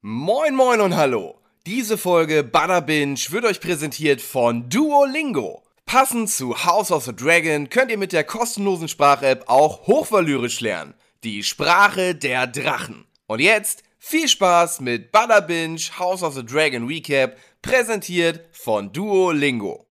Moin moin und hallo. Diese Folge Butter Binge wird euch präsentiert von Duolingo. Passend zu House of the Dragon könnt ihr mit der kostenlosen Sprach-App auch hochvalyrisch lernen. Die Sprache der Drachen. Und jetzt viel Spaß mit Butter Binge House of the Dragon Recap, präsentiert von Duolingo.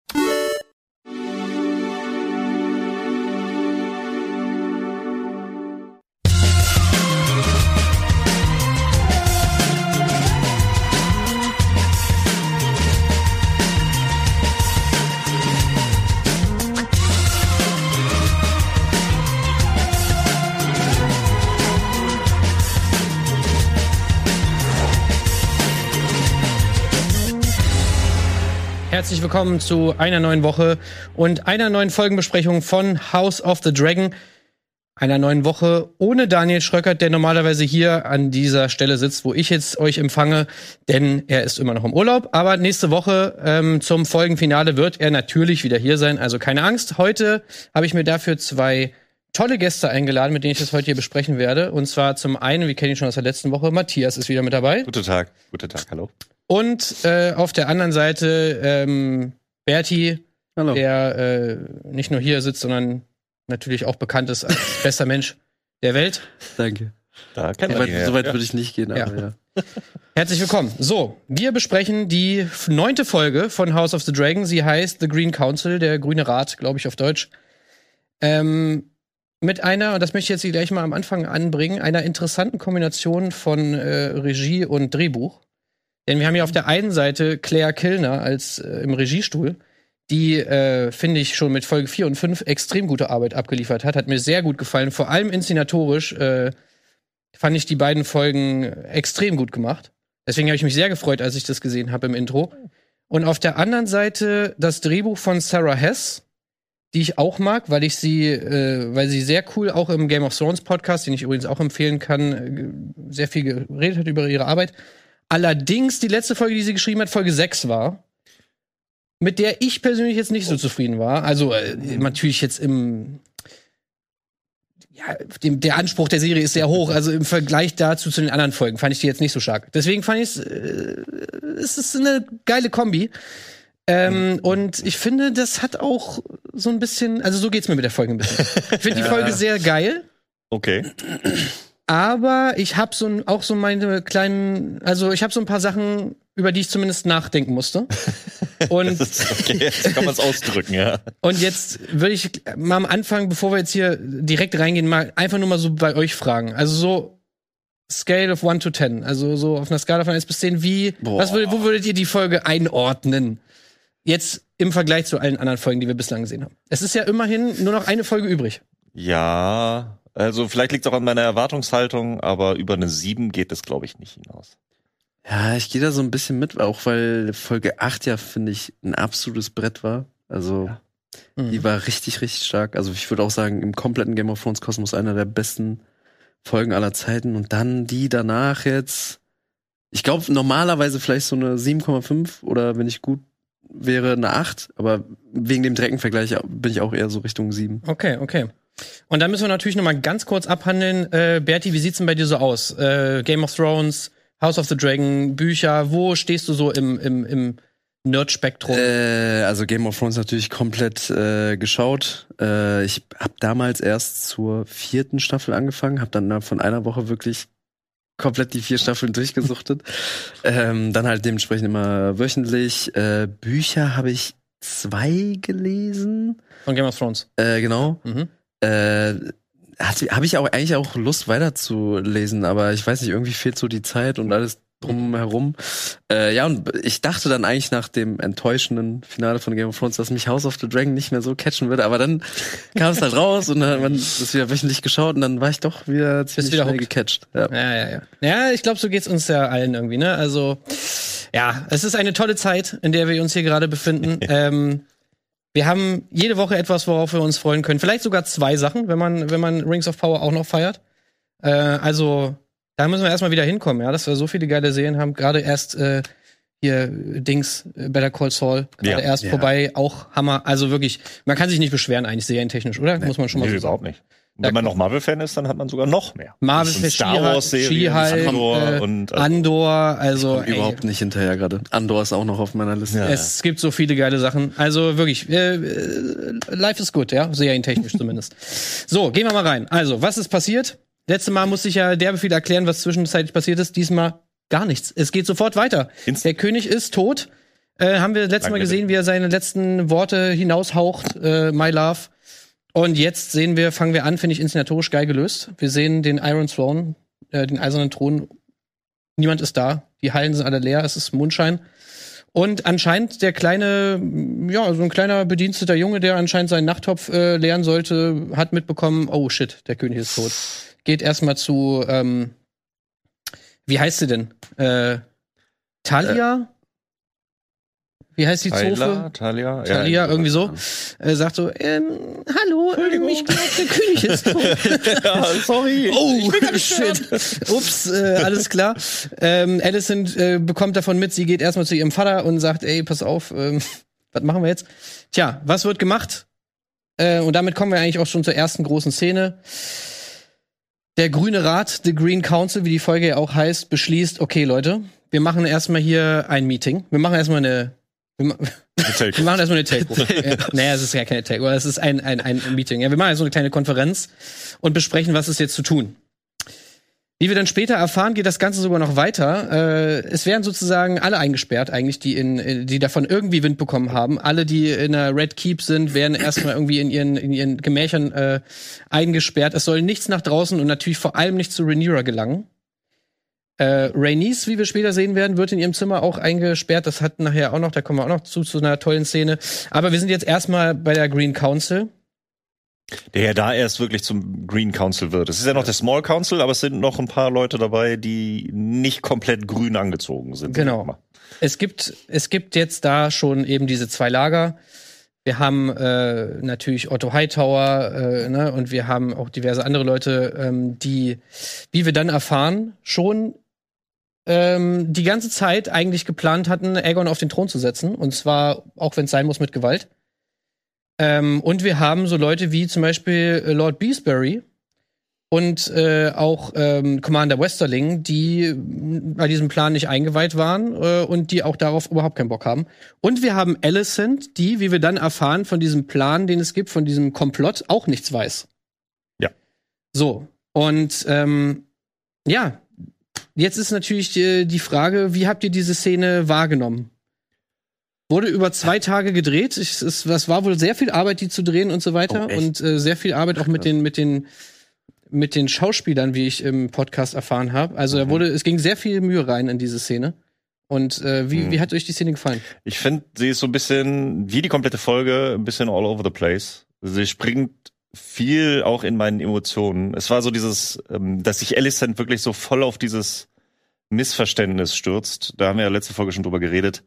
Herzlich willkommen zu einer neuen Woche und einer neuen Folgenbesprechung von House of the Dragon. Einer neuen Woche ohne Daniel Schröckert, der normalerweise hier an dieser Stelle sitzt, wo ich jetzt euch empfange, denn er ist immer noch im Urlaub. Aber nächste Woche ähm, zum Folgenfinale wird er natürlich wieder hier sein, also keine Angst. Heute habe ich mir dafür zwei tolle Gäste eingeladen, mit denen ich das heute hier besprechen werde. Und zwar zum einen, wir kennen ihn schon aus der letzten Woche, Matthias ist wieder mit dabei. Guten Tag, guten Tag, hallo. Und äh, auf der anderen Seite ähm, Berti, Hallo. der äh, nicht nur hier sitzt, sondern natürlich auch bekannt ist als bester Mensch der Welt. Danke. Da kennt man ja. so weit Ja. würde ich nicht gehen, aber Ja. ja. Herzlich willkommen. So, wir besprechen die neunte Folge von House of the Dragon. Sie heißt The Green Council, der Grüne Rat, glaube ich auf Deutsch. Ähm, mit einer, und das möchte ich jetzt hier gleich mal am Anfang anbringen, einer interessanten Kombination von äh, Regie und Drehbuch. Denn wir haben hier auf der einen Seite Claire Kilner als äh, im Regiestuhl, die, äh, finde ich, schon mit Folge 4 und 5 extrem gute Arbeit abgeliefert hat. Hat mir sehr gut gefallen. Vor allem inszenatorisch äh, fand ich die beiden Folgen extrem gut gemacht. Deswegen habe ich mich sehr gefreut, als ich das gesehen habe im Intro. Und auf der anderen Seite das Drehbuch von Sarah Hess, die ich auch mag, weil ich sie, äh, weil sie sehr cool auch im Game of Thrones Podcast, den ich übrigens auch empfehlen kann, äh, sehr viel geredet hat über ihre Arbeit. Allerdings die letzte Folge, die sie geschrieben hat, Folge 6 war, mit der ich persönlich jetzt nicht so zufrieden war. Also äh, natürlich jetzt im ja, dem, der Anspruch der Serie ist sehr hoch. Also im Vergleich dazu zu den anderen Folgen fand ich die jetzt nicht so stark. Deswegen fand ich es, äh, es ist eine geile Kombi. Ähm, und ich finde, das hat auch so ein bisschen, also so geht's mir mit der Folge ein bisschen. Ich finde die Folge sehr geil. Okay. Aber ich habe so auch so meine kleinen, also ich habe so ein paar Sachen, über die ich zumindest nachdenken musste. Und, okay, jetzt kann man es ausdrücken, ja. und jetzt würde ich mal am Anfang, bevor wir jetzt hier direkt reingehen, mal einfach nur mal so bei euch fragen. Also so Scale of 1 to 10. Also so auf einer Skala von 1 bis 10, wie, Boah. was würdet, wo würdet ihr die Folge einordnen? Jetzt im Vergleich zu allen anderen Folgen, die wir bislang gesehen haben. Es ist ja immerhin nur noch eine Folge übrig. Ja, also vielleicht liegt es auch an meiner Erwartungshaltung, aber über eine 7 geht es, glaube ich, nicht hinaus. ja, ich gehe da so ein bisschen mit, auch weil Folge 8 ja, finde ich, ein absolutes Brett war. Also, Mhm. die war richtig, richtig stark. Also, ich würde auch sagen, im kompletten Game of Thrones Kosmos einer der besten Folgen aller Zeiten. Und dann die danach jetzt, ich glaube, normalerweise vielleicht so eine 7,5 oder wenn ich gut wäre, eine 8. Aber wegen dem Dreckenvergleich bin ich auch eher so Richtung 7. Okay, okay. Und dann müssen wir natürlich noch mal ganz kurz abhandeln. Äh, Berti, wie sieht's denn bei dir so aus? Äh, Game of Thrones, House of the Dragon, Bücher, wo stehst du so im, im, im Nerd-Spektrum? Äh, also Game of Thrones natürlich komplett äh, geschaut. Äh, ich habe damals erst zur vierten Staffel angefangen, habe dann innerhalb von einer Woche wirklich komplett die vier Staffeln durchgesuchtet. ähm, dann halt dementsprechend immer wöchentlich. Äh, Bücher habe ich zwei gelesen. Von Game of Thrones. Äh, genau. Mhm. Äh, habe ich auch eigentlich auch Lust weiterzulesen, aber ich weiß nicht, irgendwie fehlt so die Zeit und alles drumherum. Äh, ja, und ich dachte dann eigentlich nach dem enttäuschenden Finale von Game of Thrones, dass mich House of the Dragon nicht mehr so catchen würde, aber dann kam es halt raus und dann hat man das wieder wöchentlich geschaut und dann war ich doch wieder ziemlich wieder schnell hooked. gecatcht. Ja. Ja, ja, ja. Ja, ich glaube, so geht's uns ja allen irgendwie, ne? Also, ja, es ist eine tolle Zeit, in der wir uns hier gerade befinden. ähm, wir haben jede Woche etwas, worauf wir uns freuen können. Vielleicht sogar zwei Sachen, wenn man, wenn man Rings of Power auch noch feiert. Äh, also, da müssen wir erstmal wieder hinkommen, ja, dass wir so viele geile Serien haben. Gerade erst äh, hier Dings, äh, Better Call Saul, gerade Ja. erst Ja. vorbei, auch Hammer. Also wirklich, man kann sich nicht beschweren eigentlich serientechnisch, oder? Muss man schon mal Nee, so überhaupt nicht. Wenn man noch Marvel-Fan ist, dann hat man sogar noch mehr. Marvel, sind Star Wars-Serien, She-Hulk, Andor äh, und Andor, also ey, überhaupt nicht hinterher gerade. Andor ist auch noch auf meiner Liste. Ja. es gibt so viele geile Sachen. Also wirklich, äh, äh, life is good, ja, serientechnisch zumindest. So, gehen wir mal rein. Also, was ist passiert? Letztes Mal musste ich ja derbe viel erklären, was zwischenzeitlich passiert ist. Diesmal gar nichts. Es geht sofort weiter. Inst- Der König ist tot. Äh, haben wir letztes Mal gesehen, wie er seine letzten Worte hinaushaucht, äh, My Love. Und jetzt sehen wir, fangen wir an, finde ich inszenatorisch geil gelöst. Wir sehen den Iron Throne, äh, den eisernen Thron. Niemand ist da. Die Hallen sind alle leer. Es ist Mondschein. Und anscheinend der kleine, ja, so ein kleiner bediensteter Junge, der anscheinend seinen Nachttopf äh, leeren sollte, hat mitbekommen, oh shit, der König ist tot. Geht erstmal zu, ähm, wie heißt sie denn? Äh, Talia? Wie heißt die Tyler, Zofe? Talia, Talia, irgendwie so. Äh, sagt so, ähm, hallo, ähm, ich glaube, der König ist tot. ja, sorry. Oh, shit. Ups, äh, alles klar. Ähm, Alicent äh, bekommt davon mit, sie geht erstmal zu ihrem Vater und sagt, ey, pass auf, ähm, was machen wir jetzt? Tja, was wird gemacht? Äh, und damit kommen wir eigentlich auch schon zur ersten großen Szene. Der Grüne Rat, The Green Council, wie die Folge ja auch heißt, beschließt, okay, Leute, wir machen erstmal hier ein Meeting. Wir machen erstmal eine wir, wir machen erstmal eine Takeover. ja, naja, es ist ja keine Takeover, es ist ein, ein, ein Meeting. Ja, wir machen so eine kleine Konferenz und besprechen, was ist jetzt zu tun. Wie wir dann später erfahren, geht das Ganze sogar noch weiter. Äh, es werden sozusagen alle eingesperrt, eigentlich, die in, die davon irgendwie Wind bekommen haben. Alle, die in der Red Keep sind, werden erstmal irgendwie in ihren, in ihren Gemächern äh, eingesperrt. Es soll nichts nach draußen und natürlich vor allem nicht zu Rhaenyra gelangen. Äh, Rhaenys, wie wir später sehen werden, wird in ihrem Zimmer auch eingesperrt. Das hat nachher auch noch, da kommen wir auch noch zu, zu einer tollen Szene. Aber wir sind jetzt erstmal bei der Green Council. Der ja da erst wirklich zum Green Council wird. Es ist ja noch der Small Council, aber es sind noch ein paar Leute dabei, die nicht komplett grün angezogen sind. Genau. Es gibt, es gibt jetzt da schon eben diese zwei Lager. Wir haben äh, natürlich Otto Hightower äh, ne, und wir haben auch diverse andere Leute, ähm, die, wie wir dann erfahren, schon ähm, die ganze Zeit eigentlich geplant hatten, Aegon auf den Thron zu setzen. Und zwar, auch wenn es sein muss, mit Gewalt. Ähm, und wir haben so Leute wie zum Beispiel äh, Lord Beesbury und äh, auch ähm, Commander Westerling, die mh, bei diesem Plan nicht eingeweiht waren äh, und die auch darauf überhaupt keinen Bock haben. Und wir haben Alicent, die, wie wir dann erfahren, von diesem Plan, den es gibt, von diesem Komplott, auch nichts weiß. Ja. So. Und ähm, ja, jetzt ist natürlich die, die Frage, wie habt ihr diese Szene wahrgenommen? Wurde über zwei Tage gedreht. Es, es, es war wohl sehr viel Arbeit, die zu drehen und so weiter. Oh, und äh, sehr viel Arbeit auch mit den, mit den, mit den Schauspielern, wie ich im Podcast erfahren habe. Also da Mhm. wurde, es ging sehr viel Mühe rein in diese Szene. Und äh, wie, Mhm. wie hat euch die Szene gefallen? Ich finde, sie ist so ein bisschen, wie die komplette Folge, ein bisschen all over the place. Sie springt viel auch in meinen Emotionen. Es war so dieses, ähm, dass sich Alicent wirklich so voll auf dieses Missverständnis stürzt. Da haben wir ja letzte Folge schon drüber geredet.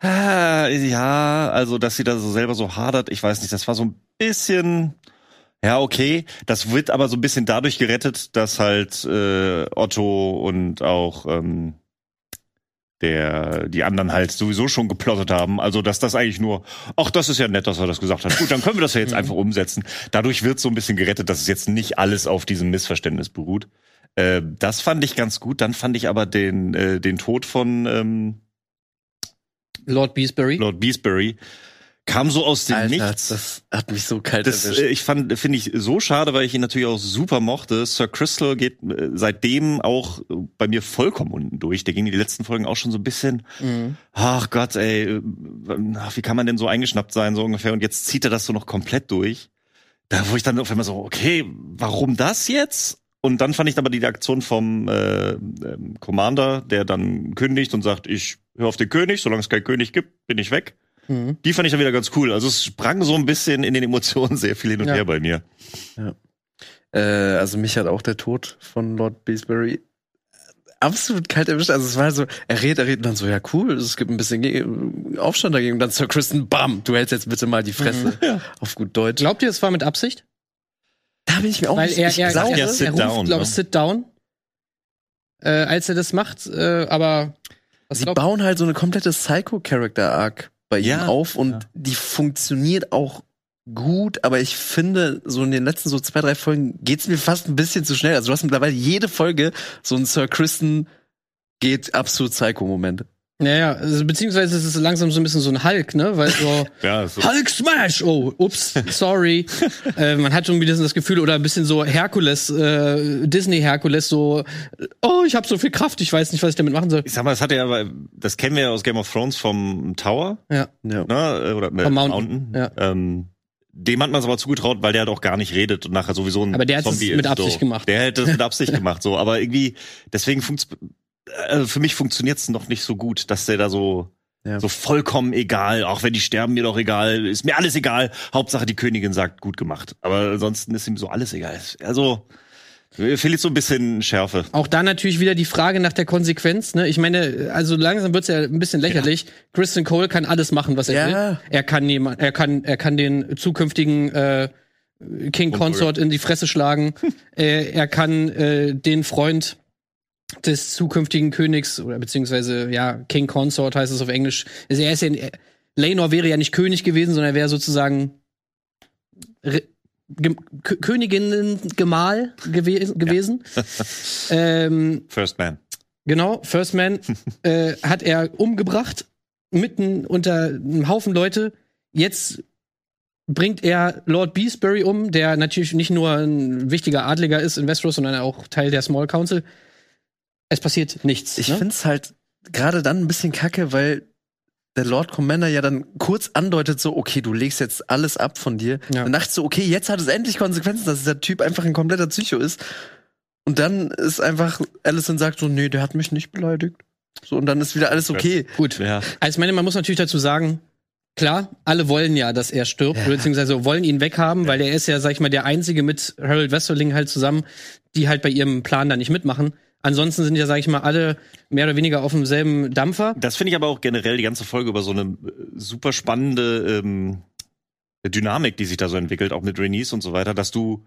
Ah, ja, also, dass sie da so selber so hadert, ich weiß nicht, das war so ein bisschen, ja, okay. Das wird aber so ein bisschen dadurch gerettet, dass halt äh, Otto und auch ähm, der die anderen halt sowieso schon geplottet haben. Also dass das eigentlich nur, ach, das ist ja nett, dass er das gesagt hat. Gut, dann können wir das ja jetzt einfach umsetzen. Dadurch wird so ein bisschen gerettet, dass es jetzt nicht alles auf diesem Missverständnis beruht. Äh, das fand ich ganz gut. Dann fand ich aber den äh, den Tod von ähm, Lord Beesbury. Lord Beesbury kam so aus dem Alter, Nichts. das hat mich so kalt Das, erwischt. äh, ich fand, finde ich so schade, weil ich ihn natürlich auch super mochte. Sir Crystal geht äh, seitdem auch äh, bei mir vollkommen unten durch. Der ging in die letzten Folgen auch schon so ein bisschen, Mhm. ach Gott, ey, wie kann man denn so eingeschnappt sein, so ungefähr. Und jetzt zieht er das so noch komplett durch. Da wo ich dann auf einmal so, okay, warum das jetzt? Und dann fand ich aber die Aktion vom äh, ähm, Commander, der dann kündigt und sagt, ich höre auf den König, solange es keinen König gibt, bin ich weg. Mhm. Die fand ich dann wieder ganz cool. Also es sprang so ein bisschen in den Emotionen sehr viel hin und Ja. her bei mir. Äh, also mich hat auch der Tod von Lord Beesbury absolut kalt erwischt. Also es war so, er redet, er redet und dann so, ja cool, es gibt ein bisschen Aufstand dagegen. Und dann Sir Kristen, bam, du hältst jetzt bitte mal die Fresse. Auf gut Deutsch. Glaubt ihr, es war mit Absicht? Da bin ich mir auch Weil nicht er, ich er, glaube, er, ja, er, sit ruft, down, glaube ne? ich, sit down, äh, als er das macht. Äh, aber was Sie glaubt bauen halt so eine komplette Psycho-Character-Arc bei Ja, ihm auf und ja. die funktioniert auch gut, aber ich finde, so in den letzten so zwei, drei Folgen geht's mir fast ein bisschen zu schnell. Also du hast mittlerweile jede Folge so ein Sir Kristen geht absolut Psycho-Moment. Naja, also, beziehungsweise es ist langsam so ein bisschen so ein Hulk, ne? Weil so, Ja, so. Hulk Smash! Oh, ups, sorry. äh, man hat schon wieder das Gefühl, oder ein bisschen so Herkules, äh, Disney Herkules, so, oh, ich habe so viel Kraft, ich weiß nicht, was ich damit machen soll. Ich sag mal, das hat ja, aber- das kennen wir ja aus Game of Thrones vom Tower, Ja. Ja. ne? Oder äh, Vom Mountain, ja. Ähm, dem hat man es aber zugetraut, weil der halt auch gar nicht redet und nachher sowieso ein Aber der hat es Zombie mit ist, Absicht so. gemacht. Der hätte es mit Absicht gemacht, so. Aber irgendwie, deswegen funktioniert, äh, für mich funktioniert es noch nicht so gut, dass der da so, Ja. so vollkommen egal, auch wenn die sterben, mir doch egal, ist mir alles egal. Hauptsache die Königin sagt, gut gemacht. Aber ansonsten ist ihm so alles egal. Also, fehlt so ein bisschen Schärfe. Auch da natürlich wieder die Frage nach der Konsequenz. Ne? Ich meine, also langsam wird's ja ein bisschen lächerlich. Kristen Cole kann alles machen, was er Ja. will. Er kann jemand, er kann, er kann den zukünftigen äh, King Consort in die Fresse schlagen. äh, er kann äh, den Freund des zukünftigen Königs oder beziehungsweise ja King Consort heißt es auf Englisch. Also er ist ja, Lenor wäre ja nicht König gewesen, sondern er wäre sozusagen Re Ge Königinnen-Gemahl gewe gewesen. ähm, First Man. Genau, First Man äh, hat er umgebracht, mitten unter einem Haufen Leute. Jetzt bringt er Lord Beesbury um, der natürlich nicht nur ein wichtiger Adliger ist in Westeros, sondern auch Teil der Small Council. Es passiert nichts. Ich ne? find's halt gerade dann ein bisschen kacke, weil der Lord Commander ja dann kurz andeutet so, okay, du legst jetzt alles ab von dir. Ja. Dann dachte so, okay, jetzt hat es endlich Konsequenzen, dass dieser Typ einfach ein kompletter Psycho ist. Und dann ist einfach, Allison sagt so, nee, der hat mich nicht beleidigt. So, und dann ist wieder alles okay. Gut. Ja. Also ich meine, man muss natürlich dazu sagen, klar, alle wollen ja, dass er stirbt, beziehungsweise wollen ihn weghaben, weil er ist ja, sag ich mal, der Einzige mit Harold Westerling halt zusammen, die halt bei ihrem Plan da nicht mitmachen. Ansonsten sind ja, sag ich mal, alle mehr oder weniger auf demselben Dampfer. Das finde ich aber auch generell die ganze Folge über so eine äh, super spannende ähm, Dynamik, die sich da so entwickelt, auch mit Renice und so weiter, dass du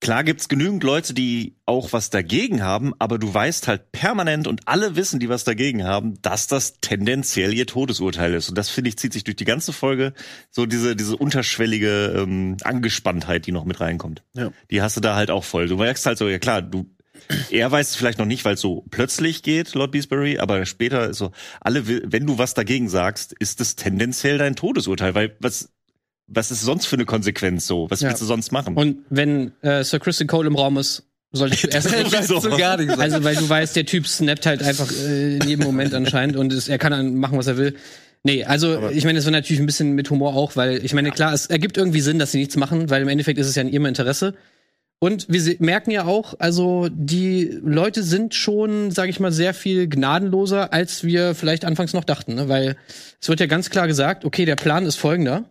klar gibt's genügend Leute, die auch was dagegen haben, aber du weißt halt permanent und alle wissen, die was dagegen haben, dass das tendenziell ihr Todesurteil ist. Und das finde ich zieht sich durch die ganze Folge so diese diese unterschwellige ähm, Angespanntheit, die noch mit reinkommt. Ja. Die hast du da halt auch voll. Du merkst halt so, ja klar, du er weiß es vielleicht noch nicht, weil es so plötzlich geht, Lord Beesbury, aber später ist so, alle, wenn du was dagegen sagst, ist es tendenziell dein Todesurteil, weil was, was ist sonst für eine Konsequenz so? Was Ja. willst du sonst machen? Und wenn äh, Sir Christian Cole im Raum ist, solltest du erst nicht. So gar nicht. Also, weil du weißt, der Typ snappt halt einfach äh, in jedem Moment anscheinend und es, er kann dann machen, was er will. Nee, also ich meine, es war natürlich ein bisschen mit Humor auch, weil ich meine, klar, es ergibt irgendwie Sinn, dass sie nichts machen, weil im Endeffekt ist es ja in ihrem Interesse. Und wir merken ja auch, also die Leute sind schon, sage ich mal, sehr viel gnadenloser, als wir vielleicht anfangs noch dachten, ne? weil es wird ja ganz klar gesagt, okay, der Plan ist folgender.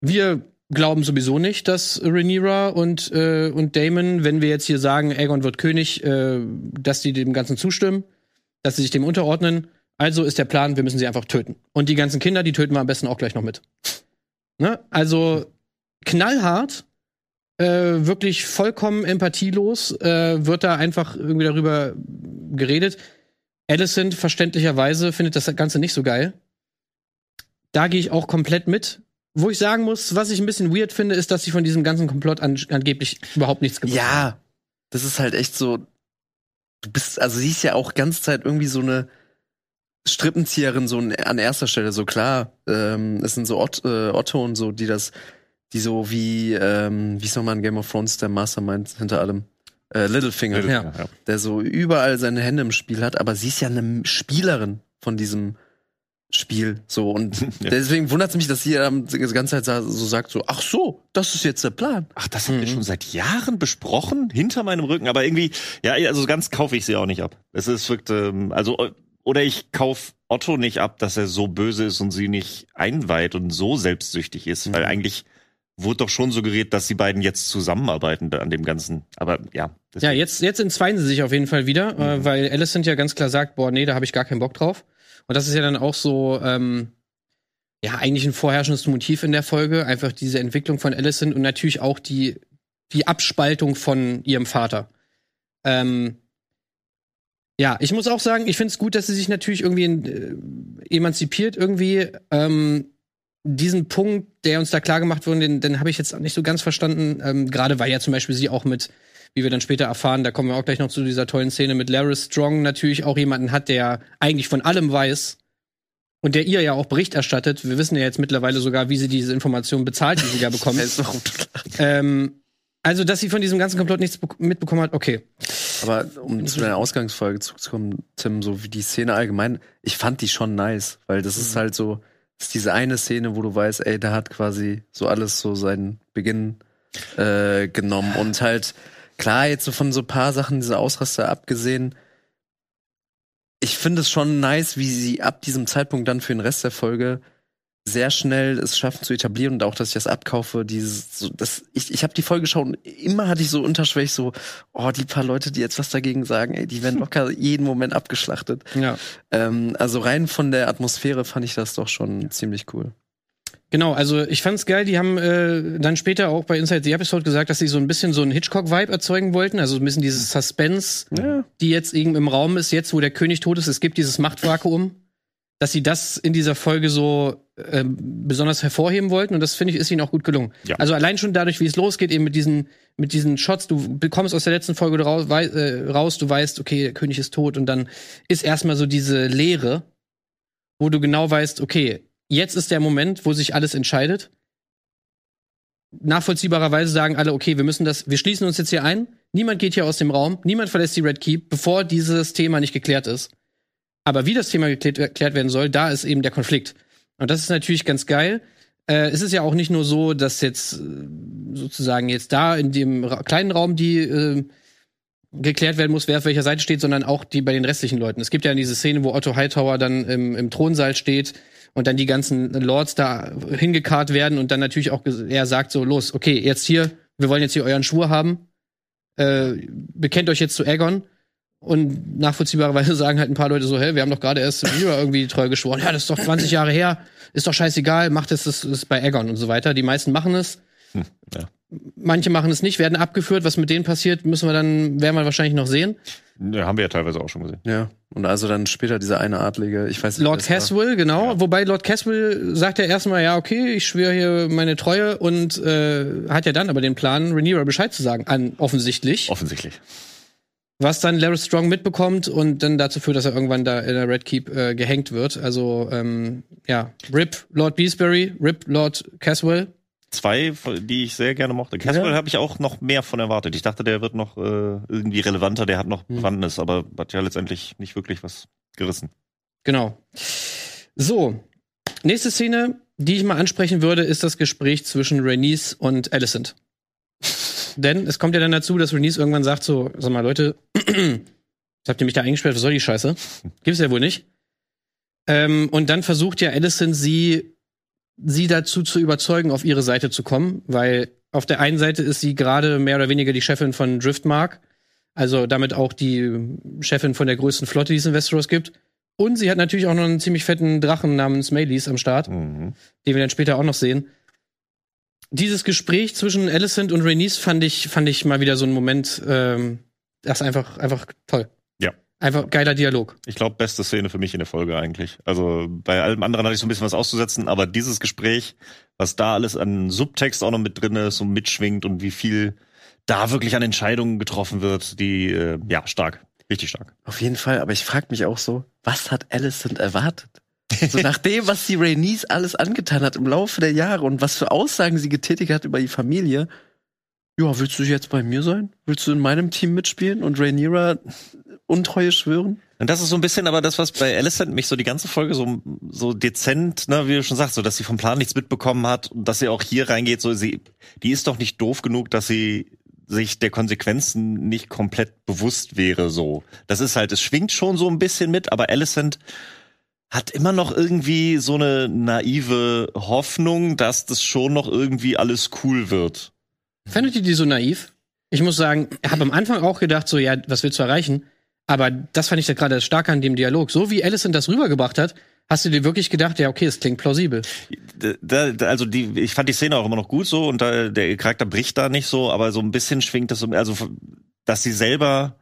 Wir glauben sowieso nicht, dass Rhaenyra und, äh, und Damon, wenn wir jetzt hier sagen, Aegon wird König, äh, dass die dem Ganzen zustimmen, dass sie sich dem unterordnen. Also ist der Plan, wir müssen sie einfach töten. Und die ganzen Kinder, die töten wir am besten auch gleich noch mit. Ne? Also knallhart, äh, wirklich vollkommen empathielos, äh, wird da einfach irgendwie darüber geredet. Alicent verständlicherweise findet das Ganze nicht so geil. Da gehe ich auch komplett mit. Wo ich sagen muss, was ich ein bisschen weird finde, ist, dass sie von diesem ganzen Komplott an, angeblich überhaupt nichts gewusst haben. Ja, das ist halt echt so. Du bist, also sie ist ja auch ganze Zeit irgendwie so eine Strippenzieherin, so an erster Stelle. So klar, ähm, es sind so Ott, äh, Otto und so, die das, die so wie, ähm, wie ist nochmal in Game of Thrones der Mastermind hinter allem? Äh, Littlefinger, Ja. der so überall seine Hände im Spiel hat, aber sie ist ja eine Spielerin von diesem Spiel. So, und Ja. deswegen wundert es mich, dass sie die ganze Zeit so sagt, so, ach so, das ist jetzt der Plan. Ach, das haben wir Mhm. schon seit Jahren besprochen, hinter meinem Rücken, aber irgendwie, ja, also ganz kaufe ich sie auch nicht ab. Es ist wirkt, ähm, also, oder ich kauf Otto nicht ab, dass er so böse ist und sie nicht einweiht und so selbstsüchtig ist, weil Mhm. eigentlich wurde doch schon suggeriert, dass die beiden jetzt zusammenarbeiten an dem Ganzen. Aber ja. Ja, deswegen- jetzt, jetzt entzweien sie sich auf jeden Fall wieder, äh, Mhm. weil Alicent ja ganz klar sagt, boah, nee, da habe ich gar keinen Bock drauf. Und das ist ja dann auch so, ähm, ja, eigentlich ein vorherrschendes Motiv in der Folge, einfach diese Entwicklung von Alicent und natürlich auch die, die Abspaltung von ihrem Vater. Ähm, ja, ich muss auch sagen, ich finde es gut, dass sie sich natürlich irgendwie äh, emanzipiert irgendwie. Ähm, diesen Punkt, der uns da klar gemacht wurde, den, den habe ich jetzt nicht so ganz verstanden. Ähm, Gerade weil ja zum Beispiel sie auch mit, wie wir dann später erfahren, da kommen wir auch gleich noch zu dieser tollen Szene mit Larry Strong natürlich auch jemanden hat, der eigentlich von allem weiß und der ihr ja auch Bericht erstattet. Wir wissen ja jetzt mittlerweile sogar, wie sie diese Informationen bezahlt, die sie ja bekommt. ähm, also, dass sie von diesem ganzen Komplott nichts bek- mitbekommen hat, okay. Aber um zu deiner Ausgangsfolge zurückzukommen, Tim, so wie die Szene allgemein, ich fand die schon nice, weil das ist halt so, ist diese eine Szene, wo du weißt, ey, da hat quasi so alles so seinen Beginn äh, genommen und halt, klar, jetzt so von so paar Sachen, diese Ausraster abgesehen, ich finde es schon nice, wie sie ab diesem Zeitpunkt dann für den Rest der Folge sehr schnell es schaffen zu etablieren und auch, dass ich das abkaufe. Dieses, so, das, ich, ich habe die Folge geschaut und immer hatte ich so unterschwellig so, oh, die paar Leute, die jetzt was dagegen sagen, ey, die werden locker jeden Moment abgeschlachtet. Ja. Ähm, also rein von der Atmosphäre fand ich das doch schon ziemlich cool. Genau, also ich fand's geil, die haben äh, dann später auch bei Inside the Episode gesagt, dass sie so ein bisschen so einen Hitchcock-Vibe erzeugen wollten, also so ein bisschen dieses Suspense, Ja. die jetzt eben im Raum ist, jetzt wo der König tot ist, es gibt dieses Machtvakuum, dass sie das in dieser Folge so ähm, besonders hervorheben wollten und das finde ich ist ihnen auch gut gelungen. Ja. Also allein schon dadurch, wie es losgeht, eben mit diesen mit diesen Shots, du bekommst aus der letzten Folge raus, wei äh, raus du weißt, okay, der König ist tot und dann ist erstmal so diese Leere, wo du genau weißt, okay, jetzt ist der Moment, wo sich alles entscheidet. Nachvollziehbarerweise sagen alle, okay, wir müssen das, wir schließen uns jetzt hier ein. Niemand geht hier aus dem Raum, niemand verlässt die Red Keep, bevor dieses Thema nicht geklärt ist. Aber wie das Thema geklärt, geklärt werden soll, da ist eben der Konflikt. Und das ist natürlich ganz geil. Äh, es ist ja auch nicht nur so, dass jetzt äh, sozusagen jetzt da in dem ra kleinen Raum die äh, geklärt werden muss, wer auf welcher Seite steht, sondern auch die bei den restlichen Leuten. Es gibt ja diese Szene, wo Otto Hightower dann im, im Thronsaal steht und dann die ganzen Lords da hingekarrt werden und dann natürlich auch er sagt so, los, okay, jetzt hier, wir wollen jetzt hier euren Schwur haben, äh, bekennt euch jetzt zu Aegon und nachvollziehbarerweise sagen halt ein paar Leute so, hä, wir haben doch gerade erst Rhaenyra irgendwie treu geschworen, ja, das ist doch 20 Jahre her, ist doch scheißegal, macht es, das ist bei Aegon und so weiter. Die meisten machen es. ja. Manche machen es nicht, werden abgeführt. Was mit denen passiert, müssen wir dann, werden wir wahrscheinlich noch sehen. Ja, haben wir ja teilweise auch schon gesehen. Ja. Und also dann später dieser eine Adlige, ich weiß nicht. Lord. Caswell, genau. Wobei Lord Caswell sagt ja erstmal, ja, okay, ich schwöre hier meine Treue und äh, hat ja dann aber den Plan, Rhaenyra Bescheid zu sagen, an offensichtlich. Offensichtlich. Was dann Larry Strong mitbekommt und dann dazu führt, dass er irgendwann da in der Red Keep äh, gehängt wird. Also, ähm, ja, RIP Lord Beesbury, RIP Lord Caswell. Zwei, die ich sehr gerne mochte. Caswell Ja. habe ich auch noch mehr von erwartet. Ich dachte, der wird noch äh, irgendwie relevanter, der hat noch Hm. Bewandtnis, aber hat ja letztendlich nicht wirklich was gerissen. Genau. So, nächste Szene, die ich mal ansprechen würde, ist das Gespräch zwischen Rhaenys und Alicent. Denn es kommt ja dann dazu, dass Rhaenys irgendwann sagt so, sag mal Leute, habt ihr mich da eingesperrt, was soll die Scheiße? Gibt's ja wohl nicht. Ähm, und dann versucht ja Alicent sie, sie dazu zu überzeugen, auf ihre Seite zu kommen, weil auf der einen Seite ist sie gerade mehr oder weniger die Chefin von Driftmark, also damit auch die Chefin von der größten Flotte, die es in Westeros gibt. Und sie hat natürlich auch noch einen ziemlich fetten Drachen namens Maylis am Start, Mhm. den wir dann später auch noch sehen. Dieses Gespräch zwischen Alicent und Rhaenys fand ich, fand ich mal wieder so ein Moment, ähm, das ist einfach, einfach toll. Ja. Einfach geiler Dialog. Ich glaube, beste Szene für mich in der Folge eigentlich. Also bei allem anderen hatte ich so ein bisschen was auszusetzen, aber dieses Gespräch, was da alles an Subtext auch noch mit drin ist und mitschwingt und wie viel da wirklich an Entscheidungen getroffen wird, die, äh, ja, stark. Richtig stark. Auf jeden Fall, aber ich frag mich auch so, was hat Alicent erwartet? So nach dem, was sie Rhaenys alles angetan hat im Laufe der Jahre und was für Aussagen sie getätigt hat über die Familie. Ja, willst du jetzt bei mir sein? Willst du in meinem Team mitspielen und Rhaenyra Untreue schwören? Und das ist so ein bisschen aber das, was bei Alicent mich so die ganze Folge so, so dezent, ne, wie du schon sagst, so, dass sie vom Plan nichts mitbekommen hat und dass sie auch hier reingeht, so, sie, die ist doch nicht doof genug, dass sie sich der Konsequenzen nicht komplett bewusst wäre, so. Das ist halt, es schwingt schon so ein bisschen mit, aber Alicent hat immer noch irgendwie so eine naive Hoffnung, dass das schon noch irgendwie alles cool wird. Fandet ihr die so naiv? Ich muss sagen, ich habe am Anfang auch gedacht, so, ja, was willst du erreichen? Aber das fand ich da gerade stark an dem Dialog. So wie Alicent das rübergebracht hat, hast du dir wirklich gedacht, ja, okay, es klingt plausibel. Da, da, also die, ich fand die Szene auch immer noch gut so und da, der Charakter bricht da nicht so, aber so ein bisschen schwingt das so, also dass sie selber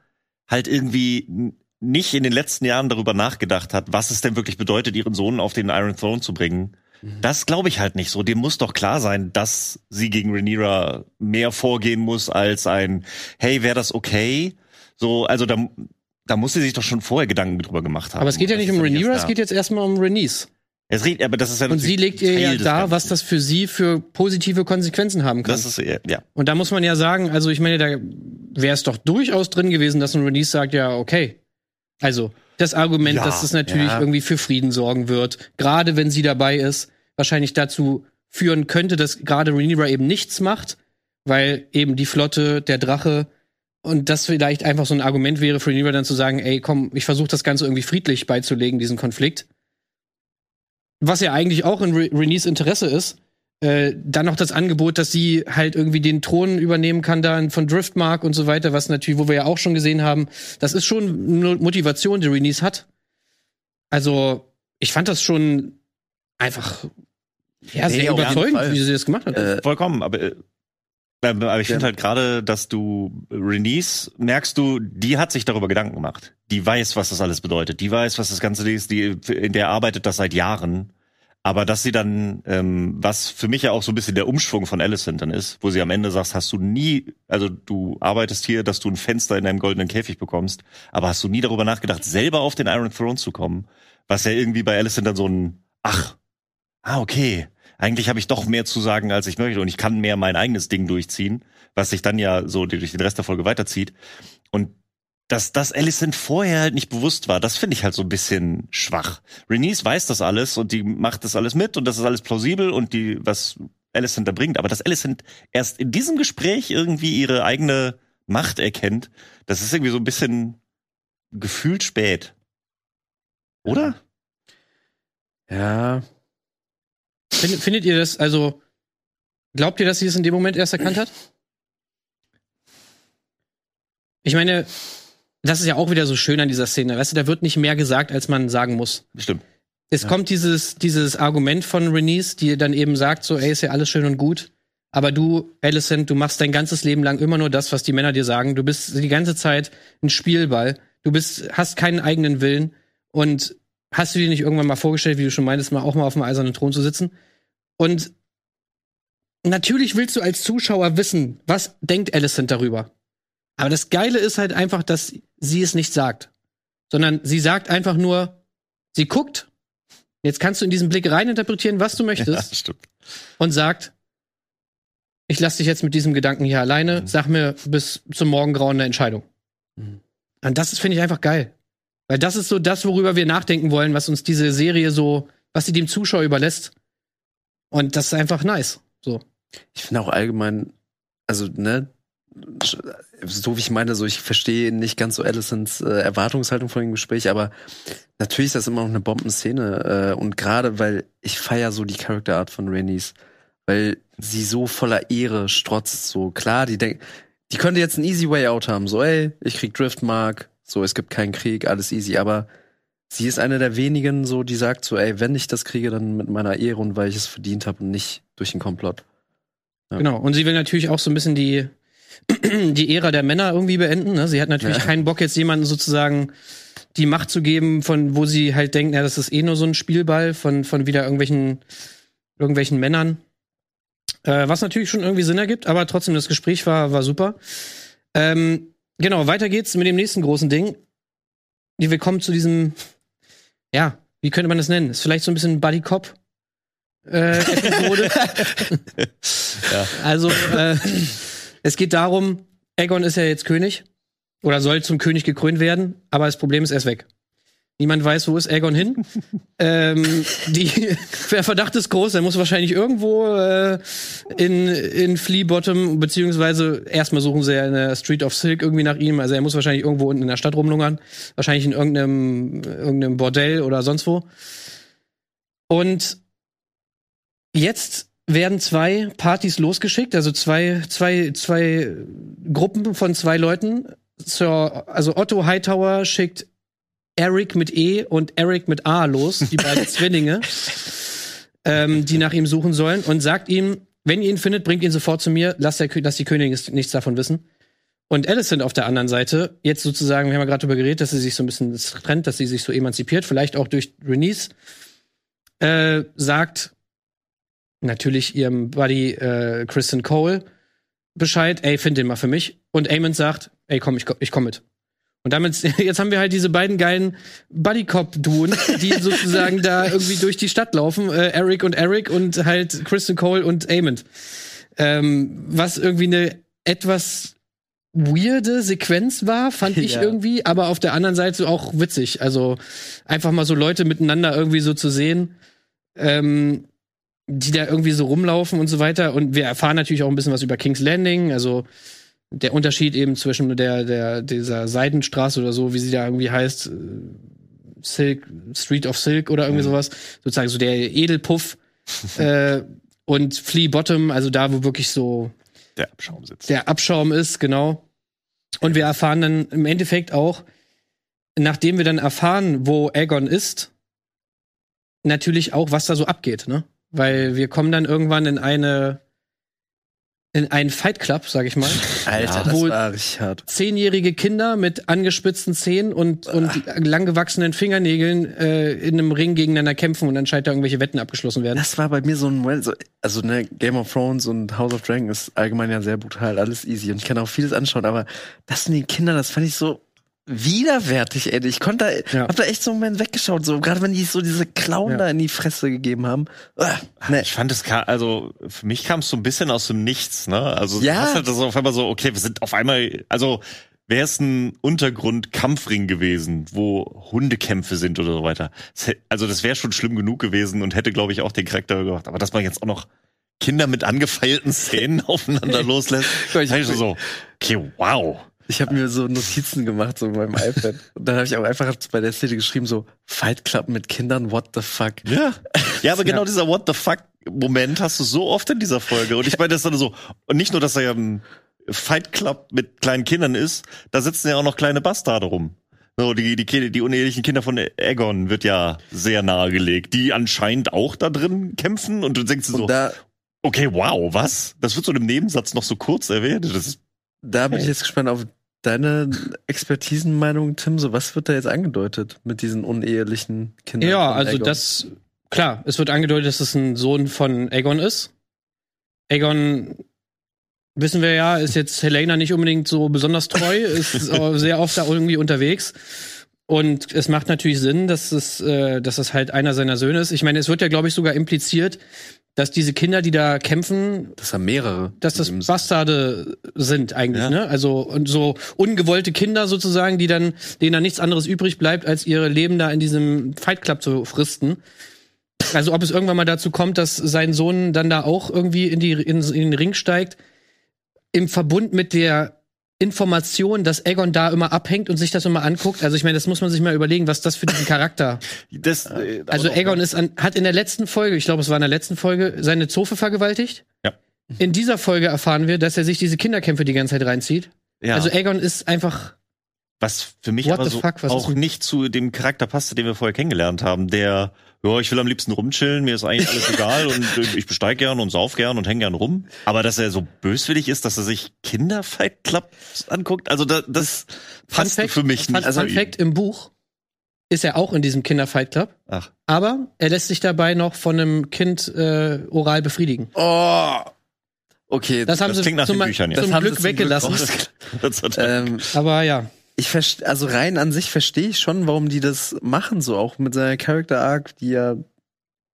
halt irgendwie nicht in den letzten Jahren darüber nachgedacht hat, was es denn wirklich bedeutet, ihren Sohn auf den Iron Throne zu bringen. Das glaube ich halt nicht so. Dem muss doch klar sein, dass sie gegen Rhaenyra mehr vorgehen muss als ein, hey, wäre das okay? So, also da, da muss sie sich doch schon vorher Gedanken drüber gemacht haben. Aber es geht ja nicht um Rhaenyra, es da. geht jetzt erstmal um Rhaenys. Es riecht, aber das ist ja Und sie legt ihr ja Ganzen. was das für sie für positive Konsequenzen haben kann. Das ist ja. Und da muss man ja sagen, also ich meine, da wäre es doch durchaus drin gewesen, dass ein Release sagt, ja, okay. Also, das Argument, Ja, dass das natürlich ja. irgendwie für Frieden sorgen wird, gerade wenn sie dabei ist, wahrscheinlich dazu führen könnte, dass gerade Rhaenyra eben nichts macht, weil eben die Flotte, der Drache und das vielleicht einfach so ein Argument wäre für Rhaenyra dann zu sagen, ey, komm, ich versuche das Ganze irgendwie friedlich beizulegen, diesen Konflikt. Was ja eigentlich auch in Re Renés Interesse ist, äh, dann noch das Angebot, dass sie halt irgendwie den Thron übernehmen kann dann von Driftmark und so weiter, was natürlich, wo wir ja auch schon gesehen haben, das ist schon eine Motivation, die Rhaenys hat. Also, ich fand das schon einfach ja, sehr Nee, überzeugend, wie sie das gemacht hat. Äh, Vollkommen, aber, äh, aber ich finde Ja. halt gerade, dass du Renice merkst du, die hat sich darüber Gedanken gemacht. Die weiß, was das alles bedeutet. Die weiß, was das Ganze ist. Die, in der arbeitet das seit Jahren. Aber dass sie dann, ähm, was für mich ja auch so ein bisschen der Umschwung von Alicent dann ist, wo sie am Ende sagst, hast du nie, also du arbeitest hier, dass du ein Fenster in deinem goldenen Käfig bekommst, aber hast du nie darüber nachgedacht, selber auf den Iron Throne zu kommen? Was ja irgendwie bei Alicent dann so ein, ach, ah, okay, eigentlich habe ich doch mehr zu sagen, als ich möchte und ich kann mehr mein eigenes Ding durchziehen, was sich dann ja so durch den Rest der Folge weiterzieht. Und dass das Alicent vorher halt nicht bewusst war, das finde ich halt so ein bisschen schwach. Renice weiß das alles und die macht das alles mit und das ist alles plausibel und die, was Alicent da bringt, aber dass Alicent erst in diesem Gespräch irgendwie ihre eigene Macht erkennt, das ist irgendwie so ein bisschen gefühlt spät. Oder? ja, findet ihr das, also, glaubt ihr, dass sie es in dem Moment erst erkannt hat? Ich meine, das ist ja auch wieder so schön an dieser Szene. Weißt du, da wird nicht mehr gesagt, als man sagen muss. Bestimmt. Es Ja. kommt dieses, dieses Argument von Renice, die dann eben sagt, so, ey, ist ja alles schön und gut. Aber du, Alicent, du machst dein ganzes Leben lang immer nur das, was die Männer dir sagen. Du bist die ganze Zeit ein Spielball. Du bist, hast keinen eigenen Willen. Und hast du dir nicht irgendwann mal vorgestellt, wie du schon meintest, mal auch mal auf dem eisernen Thron zu sitzen? Und natürlich willst du als Zuschauer wissen, was denkt Alicent darüber. Aber das Geile ist halt einfach, dass sie es nicht sagt. Sondern sie sagt einfach nur, sie guckt. Jetzt kannst du in diesen Blick reininterpretieren, was du möchtest Ja, stimmt. und sagt, ich lasse dich jetzt mit diesem Gedanken hier alleine, Mhm. sag mir bis zum Morgengrauen eine Entscheidung. Mhm. Und das ist, finde ich, einfach geil. Weil das ist so das, worüber wir nachdenken wollen, was uns diese Serie so, was sie dem Zuschauer überlässt. Und das ist einfach nice. So. ich finde auch allgemein, also, ne, so wie ich meine, so ich verstehe nicht ganz so Alicents äh, Erwartungshaltung von dem Gespräch, aber natürlich ist das immer noch eine Bombenszene äh, und gerade weil ich feier so die Charakterart von Rhaenys, weil sie so voller Ehre strotzt, so klar, die denkt, die könnte jetzt einen easy way out haben, so ey, ich krieg Driftmark, so es gibt keinen Krieg, alles easy, aber sie ist eine der wenigen, so die sagt so, ey, wenn ich das kriege, dann mit meiner Ehre und weil ich es verdient habe und nicht durch den Komplott. Ja. Genau. Und sie will natürlich auch so ein bisschen die, die Ära der Männer irgendwie beenden. Ne? Sie hat natürlich Ja. keinen Bock, jetzt jemanden sozusagen die Macht zu geben, von wo sie halt denken, ja, das ist eh nur so ein Spielball von, von wieder irgendwelchen, irgendwelchen Männern. Äh, was natürlich schon irgendwie Sinn ergibt, aber trotzdem, das Gespräch war, war super. Ähm, genau, weiter geht's mit dem nächsten großen Ding. Die wir kommen zu diesem, ja, wie könnte man das nennen? Ist vielleicht so ein bisschen Buddy Cop. Äh, Episode. Ja. Also, äh, es geht darum, Aegon ist ja jetzt König oder soll zum König gekrönt werden, aber das Problem ist, er ist weg. Niemand weiß, wo ist Aegon hin. ähm, die, der Verdacht ist groß, er muss wahrscheinlich irgendwo äh, in, in Flea Bottom, beziehungsweise erstmal suchen sie ja in der Street of Silk irgendwie nach ihm. Also er muss wahrscheinlich irgendwo unten in der Stadt rumlungern. Wahrscheinlich in irgendeinem, irgendeinem Bordell oder sonst wo. Und jetzt werden zwei Partys losgeschickt, also zwei, zwei, zwei Gruppen von zwei Leuten. Zur, also Otto Hightower schickt Eric mit E und Eric mit A los, die beiden Zwillinge, ähm, die nach ihm suchen sollen, und sagt ihm, wenn ihr ihn findet, bringt ihn sofort zu mir, lasst, der, lasst die Königin nichts davon wissen. Und Alicent auf der anderen Seite, jetzt sozusagen, wir haben ja gerade darüber geredet, dass sie sich so ein bisschen trennt, dass sie sich so emanzipiert, vielleicht auch durch Renice, äh, sagt, natürlich ihrem Buddy äh, Kristen Cole Bescheid, ey, find den mal für mich. Und Eamon sagt, ey, komm, ich, ich komm mit. Und damit, jetzt haben wir halt diese beiden geilen Buddy-Cop-Duen, die sozusagen da irgendwie durch die Stadt laufen. Äh, Eric und Eric und halt Kristen Cole und Eamon. Ähm, was irgendwie eine etwas weirde Sequenz war, fand ich Ja. irgendwie, aber auf der anderen Seite auch witzig. Also einfach mal so Leute miteinander irgendwie so zu sehen, ähm, die da irgendwie so rumlaufen und so weiter. Und wir erfahren natürlich auch ein bisschen was über King's Landing, also der Unterschied eben zwischen der, der, dieser Seidenstraße oder so, wie sie da irgendwie heißt, äh, Silk, Street of Silk oder irgendwie sowas, sozusagen so der Edelpuff, äh, und Flea Bottom, also da, wo wirklich so Der Abschaum sitzt. der Abschaum ist, genau. Und wir erfahren dann im Endeffekt auch, nachdem wir dann erfahren, wo Aegon ist, natürlich auch, was da so abgeht, ne? Weil wir kommen dann irgendwann in eine in einen Fight Club, sag ich mal. Alter, das war richtig hart. Zehnjährige Kinder mit angespitzten Zähnen und, und langgewachsenen Fingernägeln äh, in einem Ring gegeneinander kämpfen und anscheinend da irgendwelche Wetten abgeschlossen werden. Das war bei mir so ein Moment, so, also ne, Game of Thrones und House of Dragon ist allgemein ja sehr brutal, alles easy und ich kann auch vieles anschauen, aber das mit den Kindern, das fand ich so widerwärtig, ey. Ich konnte da, Ja. hab da echt so einen Moment weggeschaut, so gerade wenn die so diese Klauen Ja. da in die Fresse gegeben haben. Ah, ne. Ich fand es, also für mich kam es so ein bisschen aus dem Nichts, ne? Also Ja. du hast halt das auf einmal so, okay, wir sind auf einmal, also wäre es ein Untergrund-Kampfring gewesen, wo Hundekämpfe sind oder so weiter. Also das wäre schon schlimm genug gewesen und hätte, glaube ich, auch den Charakter gemacht. Aber dass man jetzt auch noch Kinder mit angefeilten Szenen aufeinander loslässt, Ich- ich so, okay, wow. Ich habe mir so Notizen gemacht, so in meinem iPad. Und dann habe ich auch einfach bei der Szene geschrieben, so Fight Club mit Kindern, what the fuck. Ja. Ja, aber genau dieser What the fuck Moment hast du so oft in dieser Folge. Und ich meine, das ist dann so, und nicht nur, dass er ja ein Fight Club mit kleinen Kindern ist, da sitzen ja auch noch kleine Bastarde rum. So, die, die, die unehelichen Kinder von Aegon wird ja sehr nahegelegt, die anscheinend auch da drin kämpfen und du denkst Und so, da, okay, wow, was? Das wird so im Nebensatz noch so kurz erwähnt. Das ist, da bin ich jetzt gespannt auf deine Expertisenmeinung, Tim. So, was wird da jetzt angedeutet mit diesen unehelichen Kindern? Ja, also Aegon? das, klar, es wird angedeutet, dass es ein Sohn von Aegon ist. Aegon, wissen wir ja, ist jetzt Helena nicht unbedingt so besonders treu, ist sehr oft da irgendwie unterwegs. Und es macht natürlich Sinn, dass es, äh, dass es halt einer seiner Söhne ist. Ich meine, es wird ja, glaube ich, sogar impliziert, dass diese Kinder, die da kämpfen, Das haben mehrere. dass das Bastarde sind eigentlich, Ja. ne? Also und so ungewollte Kinder sozusagen, die dann denen dann nichts anderes übrig bleibt, als ihre Leben da in diesem Fight Club zu fristen. Also ob es irgendwann mal dazu kommt, dass sein Sohn dann da auch irgendwie in die in, in den Ring steigt, im Verbund mit der Information, dass Aegon da immer abhängt und sich das immer anguckt. Also ich meine, das muss man sich mal überlegen, was das für diesen Charakter. das, äh, Also aber doch- Aegon ist an, hat in der letzten Folge, ich glaube, es war in der letzten Folge, seine Zofe vergewaltigt. Ja. In dieser Folge erfahren wir, dass er sich diese Kinderkämpfe die ganze Zeit reinzieht. ja. Also Aegon ist einfach Was für mich What aber so fuck, auch nicht zu dem Charakter passte, den wir vorher kennengelernt haben, der, ja, ich will am liebsten rumchillen, mir ist eigentlich alles egal und äh, ich besteig gern und sauf gern und häng gern rum. Aber dass er so böswillig ist, dass er sich Kinderfight Clubs anguckt, also da, das passt Fact, für mich Fun, nicht. Fun zu Fact, im Buch ist er auch in diesem Kinderfight Club, Ach, aber er lässt sich dabei noch von einem Kind äh, oral befriedigen. Oh! Okay, Das haben das sie klingt nach zum, den Büchern, ja. zum Das haben sie Glück zum Glück weggelassen. hat ähm, aber ja. Ich verste also rein an sich verstehe ich schon, warum die das machen, so auch mit seiner Character Arc, die ja,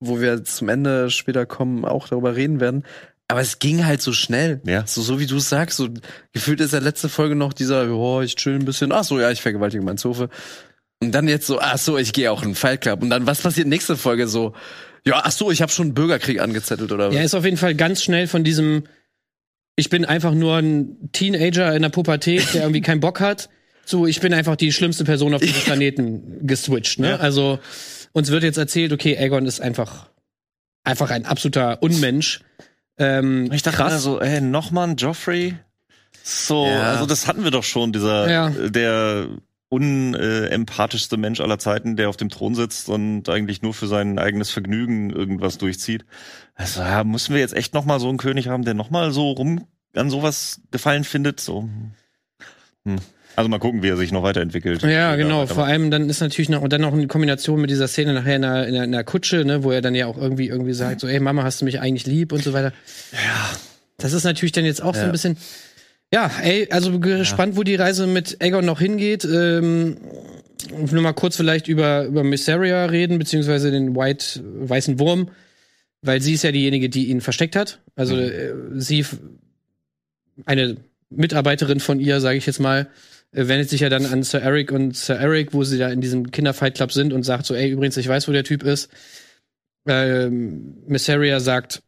wo wir zum Ende später kommen, auch darüber reden werden. Aber es ging halt so schnell. Ja. So, so wie du sagst, so gefühlt ist ja letzte Folge noch dieser, oh, ich chill ein bisschen, ach so, ja, ich vergewaltige meinen Zofe. Und dann jetzt so, ach so, ich gehe auch in den Fight Club. Und dann, was passiert nächste Folge so? Ja, ach so, ich habe schon einen Bürgerkrieg angezettelt oder was? Er ist auf jeden Fall ganz schnell von diesem, ich bin einfach nur ein Teenager in der Pubertät, der irgendwie keinen Bock hat, zu, ich bin einfach die schlimmste Person auf diesem Planeten geswitcht. Ne? Ja. Also uns wird jetzt erzählt, okay, Aegon ist einfach, einfach ein absoluter Unmensch. Ähm, Ich dachte krass. so, ey, nochmal ein Joffrey? So, Ja. also das hatten wir doch schon, dieser, Ja. der unempathischste Mensch aller Zeiten, der auf dem Thron sitzt und eigentlich nur für sein eigenes Vergnügen irgendwas durchzieht. Also ja, müssen wir jetzt echt nochmal so einen König haben, der nochmal so rum an sowas gefallen findet? So. Also mal gucken, wie er sich noch weiterentwickelt. Ja, genau. Vor allem dann ist natürlich noch und dann noch eine Kombination mit dieser Szene nachher in der, in der, in der Kutsche, ne, wo er dann ja auch irgendwie irgendwie sagt, so, ey Mama, hast du mich eigentlich lieb und so weiter. Ja. Das ist natürlich dann jetzt auch so ein Ja. bisschen. Ja, ey, also gespannt, wo die Reise mit Aegon noch hingeht. Ähm, nur mal kurz vielleicht über über Mysteria reden beziehungsweise den White weißen Wurm, weil sie ist ja diejenige, die ihn versteckt hat. Also äh, sie eine Mitarbeiterin von ihr, sage ich jetzt mal, wendet sich ja dann an Sir Eric und Sir Eric, wo sie da in diesem Kinderfight Club sind und sagt so, ey, übrigens, ich weiß, wo der Typ ist. Ähm, Missaria sagt,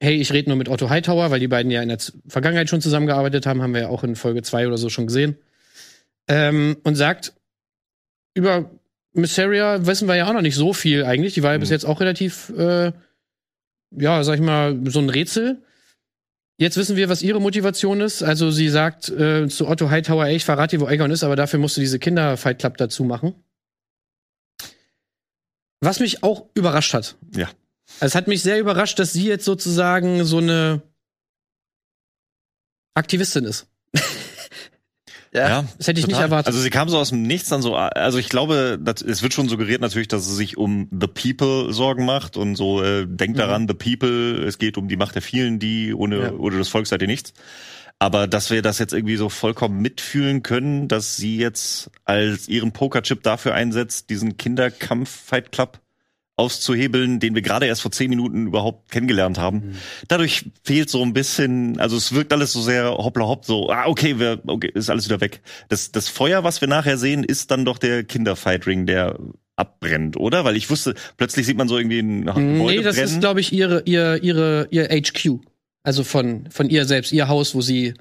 hey, ich rede nur mit Otto Hightower, weil die beiden ja in der Vergangenheit schon zusammengearbeitet haben, haben wir ja auch in Folge 2 oder so schon gesehen. Ähm, und sagt, über Missaria wissen wir ja auch noch nicht so viel eigentlich. Die war ja bis Mhm. jetzt auch relativ, äh, ja, sag ich mal, so ein Rätsel. Jetzt wissen wir, was ihre Motivation ist. Also sie sagt äh, zu Otto Hightower, ey, ich verrate dir, wo Aegon ist, aber dafür musst du diese Kinder-Fight Club dazu machen. Was mich auch überrascht hat. Ja. Es hat mich sehr überrascht, dass sie jetzt sozusagen so eine Aktivistin ist. Ja, Das hätte ich nicht total. erwartet. Also sie kam so aus dem Nichts dann so, also ich glaube, das, es wird schon suggeriert natürlich, dass sie sich um the people Sorgen macht und so, äh, denkt daran, the people, es geht um die Macht der vielen, die ohne, Ja. ohne das Volk seid ihr nichts. Aber dass wir das jetzt irgendwie so vollkommen mitfühlen können, dass sie jetzt als ihren Pokerchip dafür einsetzt, diesen Kinderkampf-Fight Club auszuhebeln, den wir gerade erst vor zehn Minuten überhaupt kennengelernt haben. Dadurch fehlt so ein bisschen, also es wirkt alles so sehr hoppla hopp, so, ah, okay, wir, okay, ist alles wieder weg. Das, das Feuer, was wir nachher sehen, ist dann doch der Kinderfightring, der abbrennt, oder? Weil ich wusste, plötzlich sieht man so irgendwie ein Gebäude nee, das brennen. ist, glaube ich, ihre, ihr, ihre, ihr HQ. Also von, von ihr selbst, ihr Haus, wo sie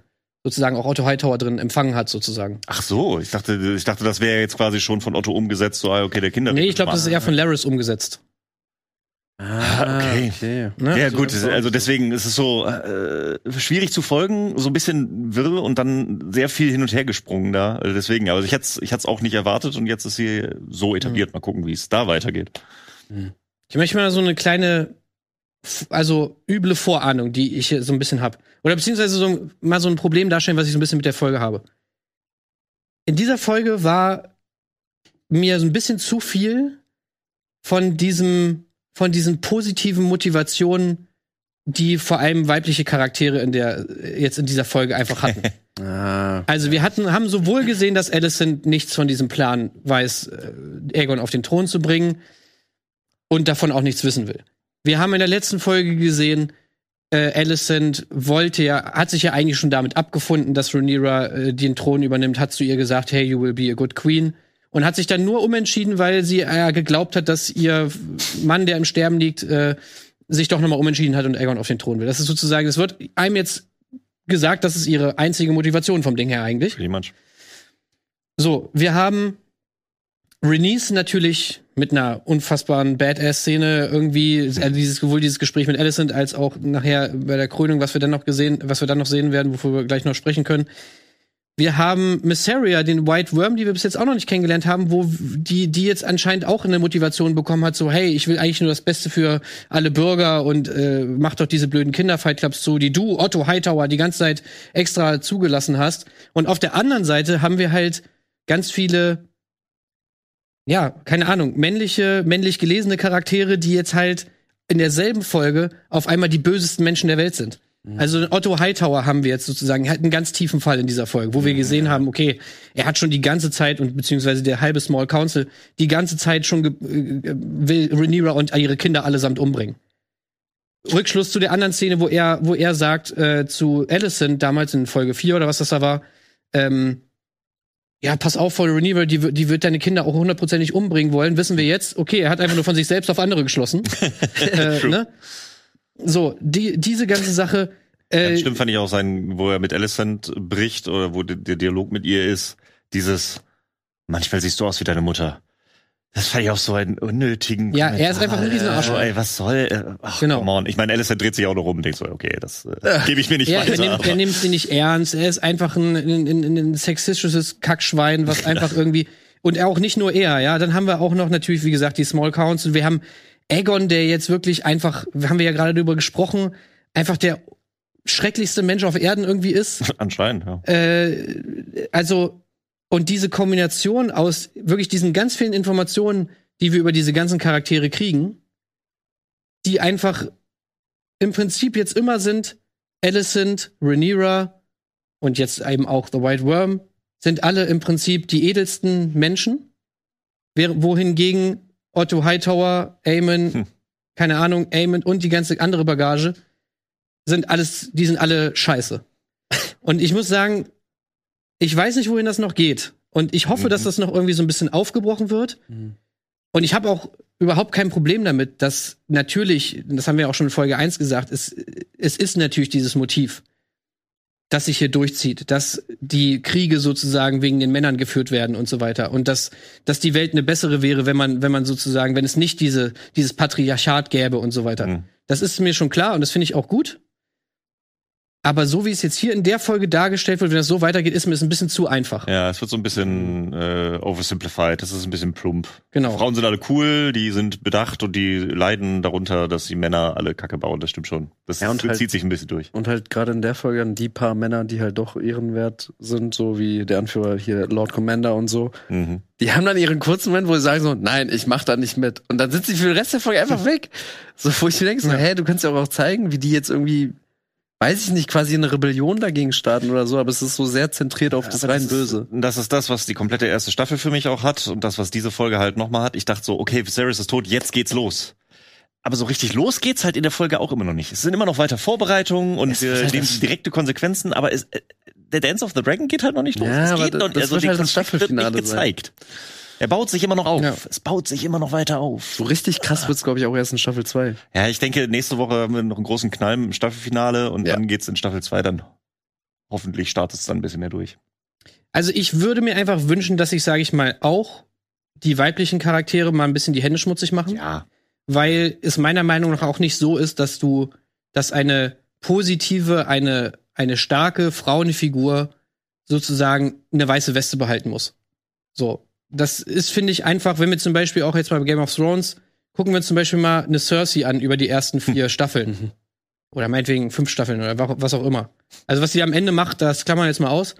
sozusagen auch Otto Hightower drin empfangen hat, sozusagen. Ach so, ich dachte, ich dachte, das wäre jetzt quasi schon von Otto umgesetzt, so, ah, okay, der Kinder. Nee, ich glaube, das ist eher von Laris umgesetzt. Ah, okay. okay. Ne? Ja So, gut, so. also deswegen ist es so äh, schwierig zu folgen, so ein bisschen wirr und dann sehr viel hin und her gesprungen da. Also deswegen, also ich hätte ich hätte auch nicht erwartet und jetzt ist sie so etabliert. Mal gucken, wie es da weitergeht. Ich möchte mal so eine kleine, also üble Vorahnung, die ich hier so ein bisschen hab. Oder beziehungsweise so mal so ein Problem darstellen, was ich so ein bisschen mit der Folge habe. In dieser Folge war mir so ein bisschen zu viel von diesem, von diesen positiven Motivationen, die vor allem weibliche Charaktere in der, jetzt in dieser Folge einfach hatten. Ah, Also wir hatten, haben sowohl gesehen, dass Alicent nichts von diesem Plan weiß, äh, Aegon auf den Thron zu bringen und davon auch nichts wissen will. Wir haben in der letzten Folge gesehen, äh, Alicent wollte ja, hat sich ja eigentlich schon damit abgefunden, dass Rhaenyra äh, den Thron übernimmt, hat zu ihr gesagt, hey, you will be a good queen. Und hat sich dann nur umentschieden, weil sie äh, geglaubt hat, dass ihr Mann, der im Sterben liegt, äh, sich doch nochmal umentschieden hat und Aegon auf den Thron will. Das ist sozusagen, es wird einem jetzt gesagt, das ist ihre einzige Motivation vom Ding her eigentlich. Much. So, wir haben Renice natürlich mit einer unfassbaren Badass-Szene irgendwie, also dieses, sowohl dieses Gespräch mit Alicent als auch nachher bei der Krönung, was wir dann noch gesehen, was wir dann noch sehen werden, wovor wir gleich noch sprechen können. Wir haben Missaria, den White Worm, die wir bis jetzt auch noch nicht kennengelernt haben, wo die, die jetzt anscheinend auch eine Motivation bekommen hat, so, hey, ich will eigentlich nur das Beste für alle Bürger und äh, mach doch diese blöden Kinderfight-Clubs zu, die du, Otto Hightower, die ganze Zeit extra zugelassen hast. Und auf der anderen Seite haben wir halt ganz viele, ja, keine Ahnung, männliche, männlich gelesene Charaktere, die jetzt halt in derselben Folge auf einmal die bösesten Menschen der Welt sind. Also Otto Hightower haben wir jetzt sozusagen, er hat einen ganz tiefen Fall in dieser Folge, wo wir gesehen haben, okay, er hat schon die ganze Zeit und beziehungsweise der halbe Small Council die ganze Zeit schon ge- äh, will Rhaenyra und ihre Kinder allesamt umbringen. Rückschluss zu der anderen Szene, wo er, wo er sagt äh, zu Alicent damals in Folge 4 oder was das da war, ähm, ja, pass auf, Frau Rhaenyra, die, wird- die wird deine Kinder auch hundertprozentig umbringen wollen. Wissen wir jetzt, okay, er hat einfach nur von sich selbst auf andere geschlossen. äh, ne? So, die, diese ganze Sache. Äh, Ganz schlimm fand ich auch sein, wo er mit Alicent bricht oder wo der, der Dialog mit ihr ist. Dieses, manchmal siehst du aus wie deine Mutter. Das fand ich auch so einen unnötigen. Ja, er ist einfach ein Riesenarschloch. Oh, ey, was soll. äh, Ach, Genau. come on. Ich meine, Alicent dreht sich auch noch rum und denkt so, okay, das äh, gebe ich mir nicht er, er, weiter. nimmt, aber- er nimmt sie nicht ernst. Er ist einfach ein, ein, ein, ein sexistisches Kackschwein, was einfach irgendwie. Und auch nicht nur er, ja. Dann haben wir auch noch natürlich, wie gesagt, die Small Council. Wir haben Aegon, der jetzt wirklich einfach, haben wir ja gerade darüber gesprochen, einfach der schrecklichste Mensch auf Erden irgendwie ist. Anscheinend, ja. Äh, also Und diese Kombination aus wirklich diesen ganz vielen Informationen, die wir über diese ganzen Charaktere kriegen, die einfach im Prinzip jetzt immer sind, Alicent, Rhaenyra und jetzt eben auch The White Worm, sind alle im Prinzip die edelsten Menschen, wohingegen Otto Hightower, Aemon, Hm. keine Ahnung, Aemon und die ganze andere Bagage sind alles, die sind alle scheiße. Und ich muss sagen, ich weiß nicht, wohin das noch geht. Und ich hoffe, Mhm. dass das noch irgendwie so ein bisschen aufgebrochen wird. Und ich habe auch überhaupt kein Problem damit, dass natürlich, das haben wir auch schon in Folge 1 gesagt, es, es ist natürlich dieses Motiv, das sich hier durchzieht, dass die Kriege sozusagen wegen den Männern geführt werden und so weiter. Und dass, dass die Welt eine bessere wäre, wenn man, wenn man sozusagen, wenn es nicht diese, dieses Patriarchat gäbe und so weiter. Mhm. Das ist mir schon klar und das finde ich auch gut. Aber so wie es jetzt hier in der Folge dargestellt wird, wenn das so weitergeht, ist mir das ein bisschen zu einfach. Ja, es wird so ein bisschen äh, oversimplified, das ist ein bisschen plump. Genau. Frauen sind alle cool, die sind bedacht und die leiden darunter, dass die Männer alle Kacke bauen, das stimmt schon. Das Ja, und zieht halt- sich ein bisschen durch. Und halt gerade in der Folge dann die paar Männer, die halt doch ehrenwert sind, so wie der Anführer hier, Lord Commander und so, Mhm. die haben dann ihren kurzen Moment, wo sie sagen so, nein, ich mach da nicht mit. Und dann sind sie für den Rest der Folge einfach weg. So, wo ich mir denke, so, hä, du kannst ja auch zeigen, wie die jetzt irgendwie, weiß ich nicht, quasi eine Rebellion dagegen starten oder so, aber es ist so sehr zentriert auf das Aber rein ist- Böse. Das ist das, was die komplette erste Staffel für mich auch hat und das, was diese Folge halt nochmal hat. Ich dachte so, okay, Viserys ist tot, jetzt geht's los. Aber so richtig los geht's halt in der Folge auch immer noch nicht. Es sind immer noch weiter Vorbereitungen und äh, halt das- direkte Konsequenzen, aber es, äh, der Dance of the Dragon geht halt noch nicht los. Ja, es aber geht das- noch, das also wird halt das Konflikt Staffelfinale sein. Er baut sich immer noch auf. Ja. Es baut sich immer noch weiter auf. So richtig krass wird's, glaube ich, auch erst in Staffel 2. Ja, ich denke, nächste Woche haben wir noch einen großen Knall im Staffelfinale und Ja. dann geht's in Staffel 2 dann. Hoffentlich startet es dann ein bisschen mehr durch. Also ich würde mir einfach wünschen, dass ich, sage ich mal, auch die weiblichen Charaktere mal ein bisschen die Hände schmutzig machen. Ja. weil es meiner Meinung nach auch nicht so ist, dass du, dass eine positive, eine, eine starke Frauenfigur sozusagen eine weiße Weste behalten muss. So. Das ist, finde ich, einfach, wenn wir zum Beispiel auch jetzt mal bei Game of Thrones, gucken wir uns zum Beispiel mal eine Cersei an über die ersten vier Staffeln. Oder meinetwegen fünf Staffeln oder wa- was auch immer. Also was sie am Ende macht, das klammern wir jetzt mal aus.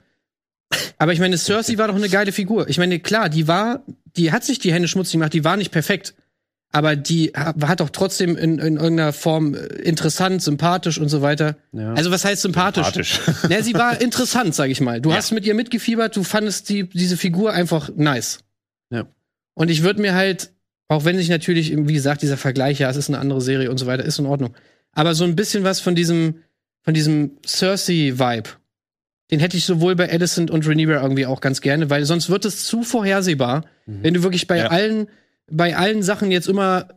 Aber ich meine, Cersei war doch eine geile Figur. Ich meine, klar, die war, die hat sich die Hände schmutzig gemacht, die war nicht perfekt. Aber die ha- hat doch trotzdem in, in irgendeiner Form äh, interessant, sympathisch und so weiter. Ja. Also was heißt sympathisch? Sympathisch. Na, sie war interessant, sag ich mal. Du Ja. hast mit ihr mitgefiebert, du fandest die, diese Figur einfach nice. Ja. Und ich würde mir halt, auch wenn sich natürlich, wie gesagt, dieser Vergleich, ja, es ist eine andere Serie und so weiter, ist in Ordnung. Aber so ein bisschen was von diesem, von diesem Cersei-Vibe, den hätte ich sowohl bei Addison und Rhaenyra irgendwie auch ganz gerne, weil sonst wird es zu vorhersehbar, wenn du wirklich bei Ja. allen, bei allen Sachen jetzt immer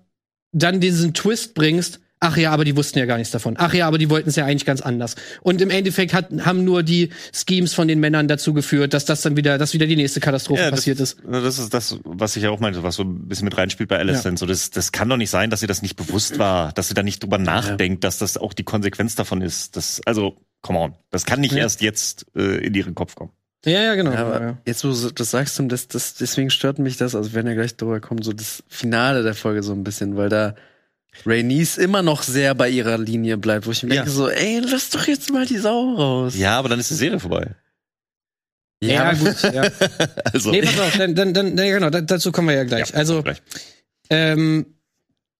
dann diesen Twist bringst, ach ja, aber die wussten ja gar nichts davon. Ach ja, aber die wollten es ja eigentlich ganz anders. Und im Endeffekt hat, haben nur die Schemes von den Männern dazu geführt, dass das dann wieder, dass wieder die nächste Katastrophe Ja, passiert das, ist. Das ist das, was ich ja auch meinte, was so ein bisschen mit reinspielt bei Alicent. So, das, das kann doch nicht sein, dass sie das nicht bewusst war, dass sie da nicht drüber nachdenkt, dass das auch die Konsequenz davon ist. Das, also, come on. Das kann nicht Ja. erst jetzt äh, in ihren Kopf kommen. Ja, ja, genau. Ja, aber ja. jetzt, wo du das sagst, und das, das, deswegen stört mich das, also wir werden ja gleich drüber kommen, so das Finale der Folge so ein bisschen, weil da Rhaenys immer noch sehr bei ihrer Linie bleibt, wo ich mir Ja. denke so, ey, lass doch jetzt mal die Sau raus. Ja, aber dann ist die Serie vorbei. Ja, gut. Ja. Also, Nee, pass auf, dann, dann, dann, ja, genau, da, dazu kommen wir ja gleich. Ja, also, gleich. ähm,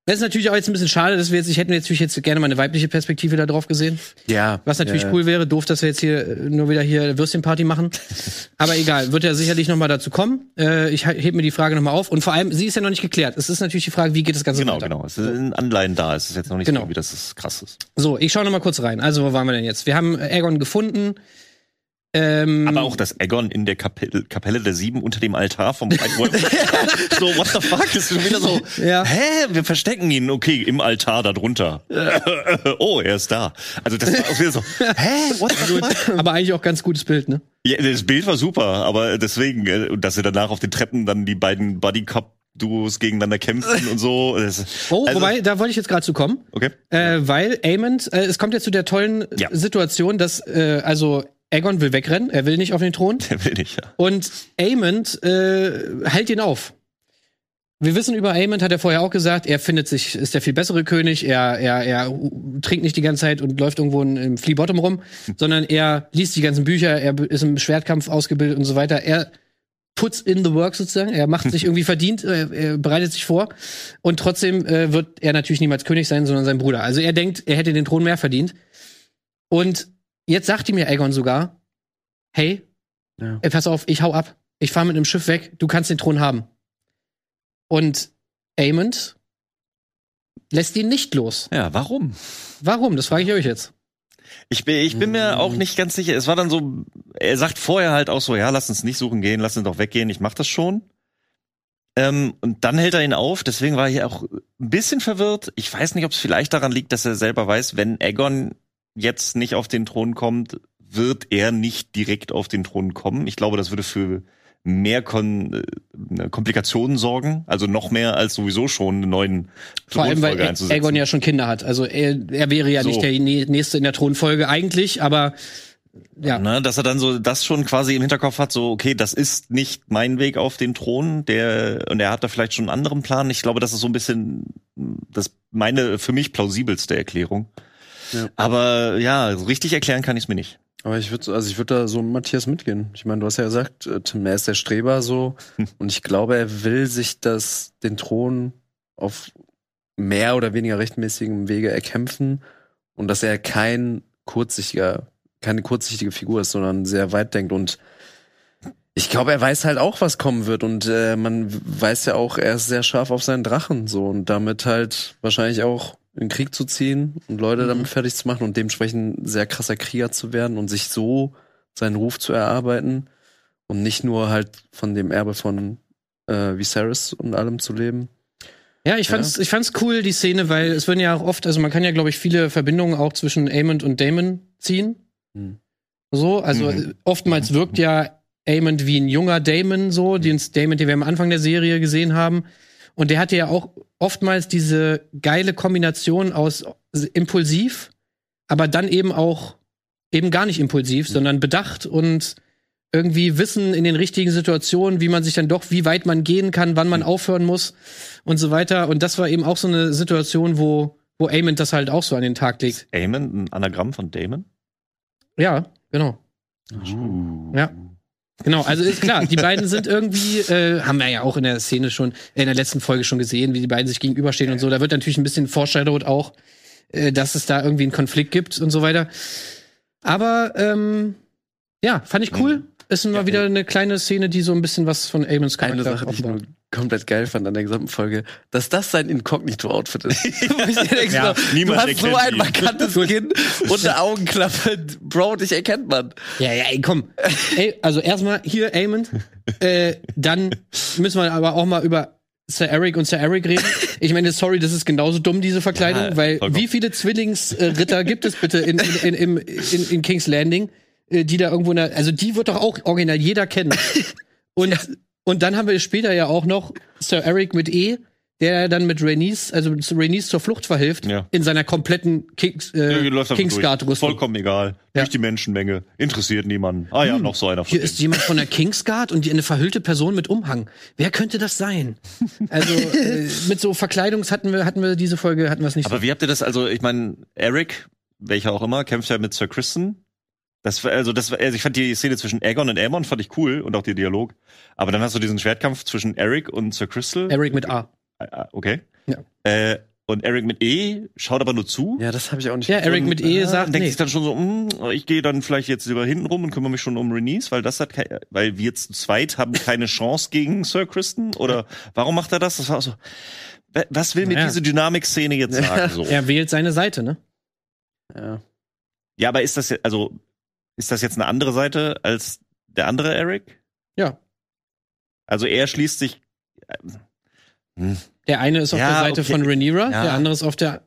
das ist natürlich auch jetzt ein bisschen schade, dass wir jetzt, ich hätte natürlich jetzt gerne mal eine weibliche Perspektive da drauf gesehen. ja. Was natürlich ja, cool wäre, doof, dass wir jetzt hier äh, nur wieder hier Würstchenparty machen. Aber egal, wird ja sicherlich noch mal dazu kommen. Äh, ich he- heb mir die Frage noch mal auf. Und vor allem, sie ist ja noch nicht geklärt. Es ist natürlich die Frage, wie geht das Ganze Genau, weiter? genau. Es ist ein Anleihen da. Es ist jetzt noch nicht Genau. so, wie das krass ist. So, ich schaue noch mal kurz rein. Also, wo waren wir denn jetzt? Wir haben Aegon gefunden. Ähm, Aber auch das Aegon in der Kapelle, Kapelle der Sieben unter dem Altar vom White so, what the fuck? Ist schon wieder so, Ja. hä? Wir verstecken ihn, okay, im Altar da drunter. oh, er ist da. Also das war auch wieder so, hä? What the fuck? aber eigentlich auch ganz gutes Bild, ne? Ja, das Bild war super, aber deswegen, äh, dass sie danach auf den Treppen dann die beiden Buddy Cup Duos gegeneinander kämpfen und so. Das, Oh, also- wobei, da wollte ich jetzt gerade zu kommen. okay. Äh, weil Aemond, äh, es kommt ja zu der tollen Ja. Situation, dass, äh, also, Aegon will wegrennen, er will nicht auf den Thron. Der will nicht, ja. Und Aemond äh, hält ihn auf. Wir wissen über Aemond, hat er vorher auch gesagt, er findet sich, ist der viel bessere König, er, er, er trinkt nicht die ganze Zeit und läuft irgendwo in- im Flea Bottom rum, sondern er liest die ganzen Bücher, er ist im Schwertkampf ausgebildet und so weiter. Er puts in the work sozusagen. Er macht sich irgendwie verdient, äh, er bereitet sich vor. Und trotzdem äh, wird er natürlich niemals König sein, sondern sein Bruder. Also er denkt, er hätte den Thron mehr verdient. Und jetzt sagt ihm ja Aegon sogar, hey, Ja. äh, pass auf, ich hau ab. Ich fahre mit einem Schiff weg, du kannst den Thron haben. Und Aemond lässt ihn nicht los. Ja, warum? Warum? Das frage ich euch jetzt. Ich bin, ich bin mir auch nicht ganz sicher. Es war dann so, er sagt vorher halt auch so, ja, lass uns nicht suchen gehen, lass uns doch weggehen, ich mach das schon. Ähm, und dann hält er ihn auf, deswegen war ich auch ein bisschen verwirrt. Ich weiß nicht, ob es vielleicht daran liegt, dass er selber weiß, wenn Aegon jetzt nicht auf den Thron kommt, wird er nicht direkt auf den Thron kommen. Ich glaube, das würde für mehr Kon äh, Komplikationen sorgen, also noch mehr als sowieso schon einen neuen Vor allem, weil. Aegon ja schon Kinder hat. Also er, er wäre ja So. nicht der Nä- Nächste in der Thronfolge eigentlich, aber ja. Ne, dass er dann so das schon quasi im Hinterkopf hat, so, okay, das ist nicht mein Weg auf den Thron, der, und er hat da vielleicht schon einen anderen Plan. Ich glaube, das ist so ein bisschen das meine für mich plausibelste Erklärung. Ja. Aber ja, so richtig erklären kann ich es mir nicht. Aber ich würde, also ich würde da so Matthias mitgehen. Ich meine, du hast ja gesagt, äh, Tim, er ist der Streber so. Und ich glaube, er will sich das, den Thron auf mehr oder weniger rechtmäßigem Wege erkämpfen. Und dass er kein kurzsichtiger, keine kurzsichtige Figur ist, sondern sehr weit denkt. Und ich glaube, er weiß halt auch, was kommen wird. Und äh, man weiß ja auch, er ist sehr scharf auf seinen Drachen so. Und damit halt wahrscheinlich auch in den Krieg zu ziehen und Leute Mhm. damit fertig zu machen und dementsprechend sehr krasser Krieger zu werden und sich so seinen Ruf zu erarbeiten und nicht nur halt von dem Erbe von äh, Viserys und allem zu leben. Ja, ich fand's, ich fand's cool, die Szene, weil es werden ja auch oft, also man kann ja, glaube ich, viele Verbindungen auch zwischen Aemond und Damon ziehen. Hm. So, also Mhm. äh, oftmals wirkt ja Aemond wie ein junger Damon, so, den Damon, den wir am Anfang der Serie gesehen haben. Und der hatte ja auch oftmals diese geile Kombination aus impulsiv, aber dann eben auch eben gar nicht impulsiv, sondern bedacht und irgendwie Wissen in den richtigen Situationen, wie man sich dann doch, wie weit man gehen kann, wann man aufhören muss und so weiter. Und das war eben auch so eine Situation, wo, wo Aemond das halt auch so an den Tag legt. Damon, ein Anagramm von Damon? Ja, genau. Ja. Genau, also ist klar, die beiden sind irgendwie, äh, haben wir ja auch in der Szene schon, in der letzten Folge schon gesehen, wie die beiden sich gegenüberstehen und so. Da wird natürlich ein bisschen foreshadowed auch, äh, dass es da irgendwie einen Konflikt gibt und so weiter. Aber ähm, ja, fand ich cool. Ist mal wieder eine kleine Szene, die so ein bisschen was von Aemons Eine Charakter Sache, die ich nur komplett geil fand an der gesamten Folge, dass das sein Inkognito-Outfit ist. Ja, du niemand hast so ein ihn. markantes Kinn und eine Augenklappe. Bro, dich erkennt man. Ja, ja, ey, komm. ey, also erstmal hier Aemond, äh, dann müssen wir aber auch mal über Sir Eric und Sir Eric reden. Ich meine, sorry, das ist genauso dumm, diese Verkleidung, Ja, weil vollkommen. wie viele Zwillingsritter gibt es bitte in, in, in, in, in King's Landing, die da irgendwo in der, also die wird doch auch original jeder kennen. Und, und dann haben wir später ja auch noch Sir Eric mit E, der dann mit Rhaenys, also zu Rhaenys zur Flucht verhilft, Ja. in seiner kompletten Kings, äh. Kingsguard-Rüstung. Vollkommen egal. Ja. Durch die Menschenmenge. Interessiert niemanden. Ah ja, noch so einer von Hier ist jemand von der Kingsguard und die- eine verhüllte Person mit Umhang. Wer könnte das sein? Also äh, mit so Verkleidungs hatten wir hatten wir diese Folge hatten wir es nicht. Aber wie habt ihr das, also ich meine, Eric, welcher auch immer, kämpft ja mit Sir Kristen. Das war, also das war, also ich fand die Szene zwischen Aegon und Aemon fand ich cool und auch der Dialog. Aber dann hast du diesen Schwertkampf zwischen Eric und Sir Crystal. so. Eric mit A. Ah, Okay. Ja. Äh, und Eric mit E schaut aber nur zu. Ja, das habe ich auch nicht. Ja, Eric mit E Ah, sagt denkt nee. sich dann schon so, hm, ich gehe dann vielleicht jetzt lieber hinten rum und kümmere mich schon um Renice, weil das hat weil wir zu zweit haben keine Chance gegen Sir Kristen oder warum macht er das? Das war so wa- was will mir diese Dynamikszene jetzt sagen so? Er wählt seine Seite, ne? Ja. Ja, aber ist das jetzt, also ist das jetzt eine andere Seite als der andere Eric? Ja. Also er schließt sich hm. Der eine ist auf Ja, der Seite okay. von Rhaenyra, Ja. der andere ist auf der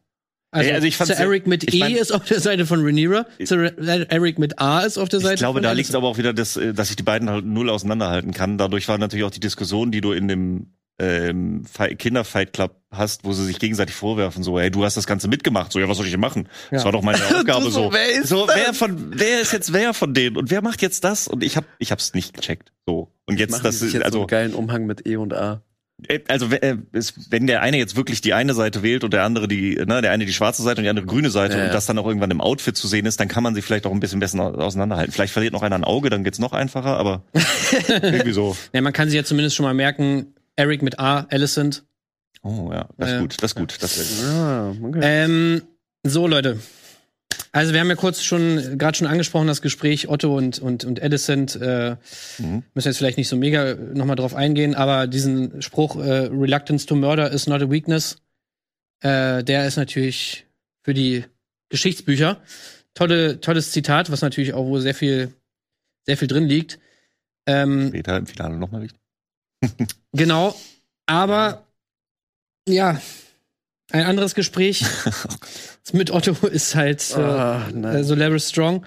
also, also ich Sir Eric mit E mein- ist auf der Seite von Rhaenyra, Sir Eric mit A ist auf der Seite Ich glaube, da liegt es aber auch wieder, das, äh, dass ich die beiden halt null auseinanderhalten kann. Dadurch war natürlich auch die Diskussion, die du in dem ähm, Fi- Kinderfight Club hast, wo sie sich gegenseitig vorwerfen, so, hey, du hast das Ganze mitgemacht. So, ja, was soll ich denn machen? Das Ja. war doch meine Aufgabe so, so. wer ist so, das? wer von, wer ist jetzt wer von denen? Und wer macht jetzt das? Und ich hab, ich hab's nicht gecheckt. So. Und jetzt, Machen das sich ist, jetzt so also, einen geilen Umhang mit E und A. Äh, Also äh, wenn der eine jetzt wirklich die eine Seite wählt und der andere die, ne, der eine die schwarze Seite und die andere grüne Seite Ja, und das dann auch irgendwann im Outfit zu sehen ist, dann kann man sie vielleicht auch ein bisschen besser au- auseinanderhalten. Vielleicht verliert noch einer ein Auge, dann geht's noch einfacher, aber irgendwie so. Ja, man kann sich ja zumindest schon mal merken, Eric mit A, Alicent. Oh ja, das ist Ja. gut, das ist gut. Das ist Ah, okay. Ähm, so, Leute. Also, wir haben ja kurz schon, gerade schon angesprochen, das Gespräch Otto und, und, und Alicent. Äh, Mhm. Müssen jetzt vielleicht nicht so mega nochmal drauf eingehen, aber diesen Spruch, äh, Reluctance to murder is not a weakness, äh, der ist natürlich für die Geschichtsbücher. Tolle, tolles Zitat, was natürlich auch wohl sehr viel, sehr viel drin liegt. Ähm, später im Finale nochmal wichtig. Genau, aber ja, ein anderes Gespräch mit Otto ist halt äh, Ah, nein. also Larry Strong.